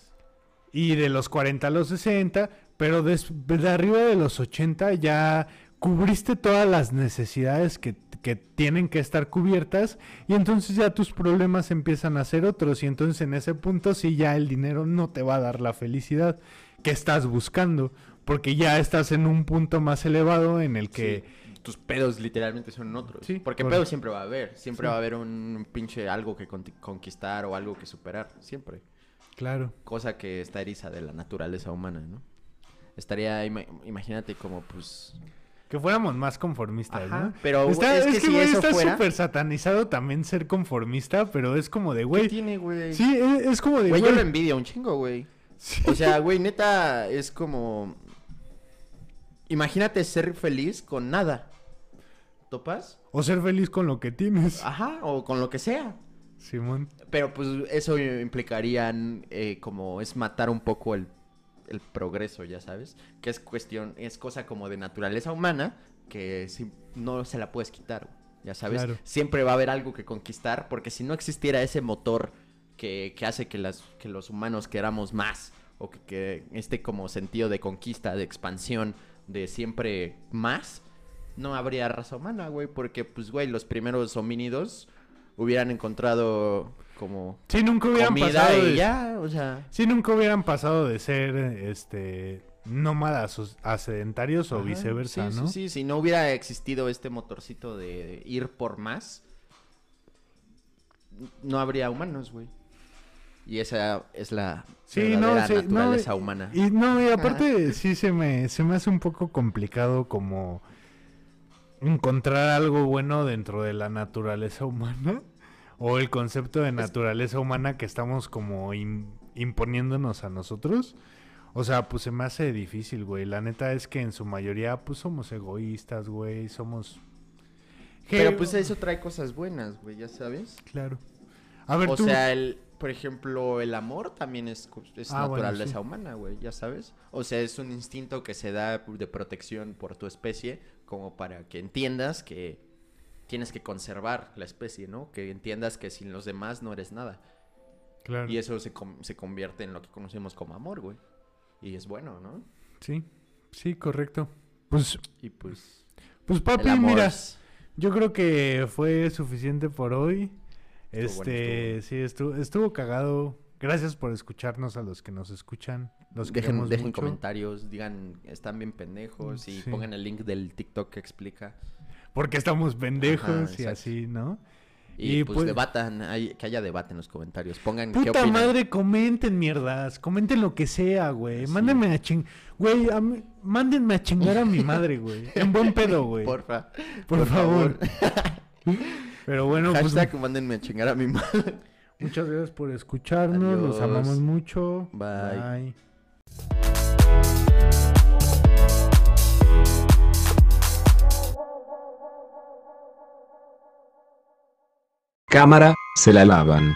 Y de los 40 a los 60, pero des- de arriba de los 80 ya cubriste todas las necesidades que, que tienen que estar cubiertas y entonces ya tus problemas empiezan a ser otros y entonces en ese punto sí ya el dinero no te va a dar la felicidad que estás buscando porque ya estás en un punto más elevado en el que... Sí, Tus pedos literalmente son otros. Sí, Porque correcto. pedos siempre va a haber. Siempre Sí. va a haber un pinche algo que conquistar o algo que superar. Siempre. Claro. Cosa que está eriza de la naturaleza humana, ¿no? Estaría, ima- imagínate como pues... Que fuéramos más conformistas, Ajá, ¿no? pero Está- es que si güey, eso está fuera- súper satanizado también ser conformista, pero es como de, ¿Qué güey... tiene, güey? Sí, es, es como de, Güey, güey... yo lo envidio un chingo, güey. sí. O sea, güey, neta, es como... Imagínate ser feliz con nada. ¿Topas? O ser feliz con lo que tienes. Ajá, o con lo que sea. Simón. Pero pues eso implicaría eh, como es matar un poco el, el progreso, ya sabes. Que es cuestión, es cosa como de naturaleza humana que si- no se la puedes quitar, ya sabes. Claro. Siempre va a haber algo que conquistar porque si no existiera ese motor que, que hace que, las, que los humanos queramos más o que, que este como sentido de conquista, de expansión, de siempre más, no habría raza humana, güey, porque pues, güey, los primeros homínidos hubieran encontrado como Sí, nunca hubieran pasado y de... ya, o sea... Sí, nunca hubieran pasado de ser, este... Nómadas a sedentarios o viceversa, sí, ¿no? Sí, sí, si no hubiera existido este motorcito de ir por más, no habría humanos, güey. Y esa es la Sí, verdadera no, sí, no, naturaleza humana. Y no, y aparte sí se me, se me hace un poco complicado como encontrar algo bueno dentro de la naturaleza humana o el concepto de naturaleza humana que estamos como im- imponiéndonos a nosotros. O sea, pues se me hace difícil, güey. La neta es que en su mayoría pues somos egoístas, güey, somos... Pero pues eso trae cosas buenas, güey, ya sabes. Claro. A ver, o tú... sea, el, por ejemplo, el amor también es, es Ah, bueno, naturaleza sí. humana, güey, ya sabes. O sea, es un instinto que se da de protección por tu especie, como para que entiendas que tienes que conservar la especie, ¿no? Que entiendas que sin los demás no eres nada. Claro. Y eso se, se convierte en lo que conocemos como amor, güey. Y es bueno, ¿no? Sí, sí, correcto. Pues, Y pues... pues papi, mira... es- Yo creo que fue suficiente por hoy. Estuvo bueno, este, estuvo sí, estuvo, estuvo cagado. Gracias por escucharnos a los que nos escuchan. Los Dejen, dejen mucho. comentarios, digan, están bien pendejos y Sí. pongan el link del TikTok que explica. Porque estamos pendejos Ajá, y así, ¿no? Y, Y pues, pues- debatan, hay- que haya debate en los comentarios. Pongan qué Puta opinan. madre, comenten mierdas. Comenten lo que sea, güey. Sí. Mándenme a ching... Güey, a mí- mándenme a chingar a mi madre, güey. En buen pedo, güey. Por, Porfa. favor. Pero bueno, pues Hashtag mándenme a chingar a mi madre. muchas gracias por escucharnos. Los Adiós. amamos mucho. Bye. Bye. Cámara, se la lavan.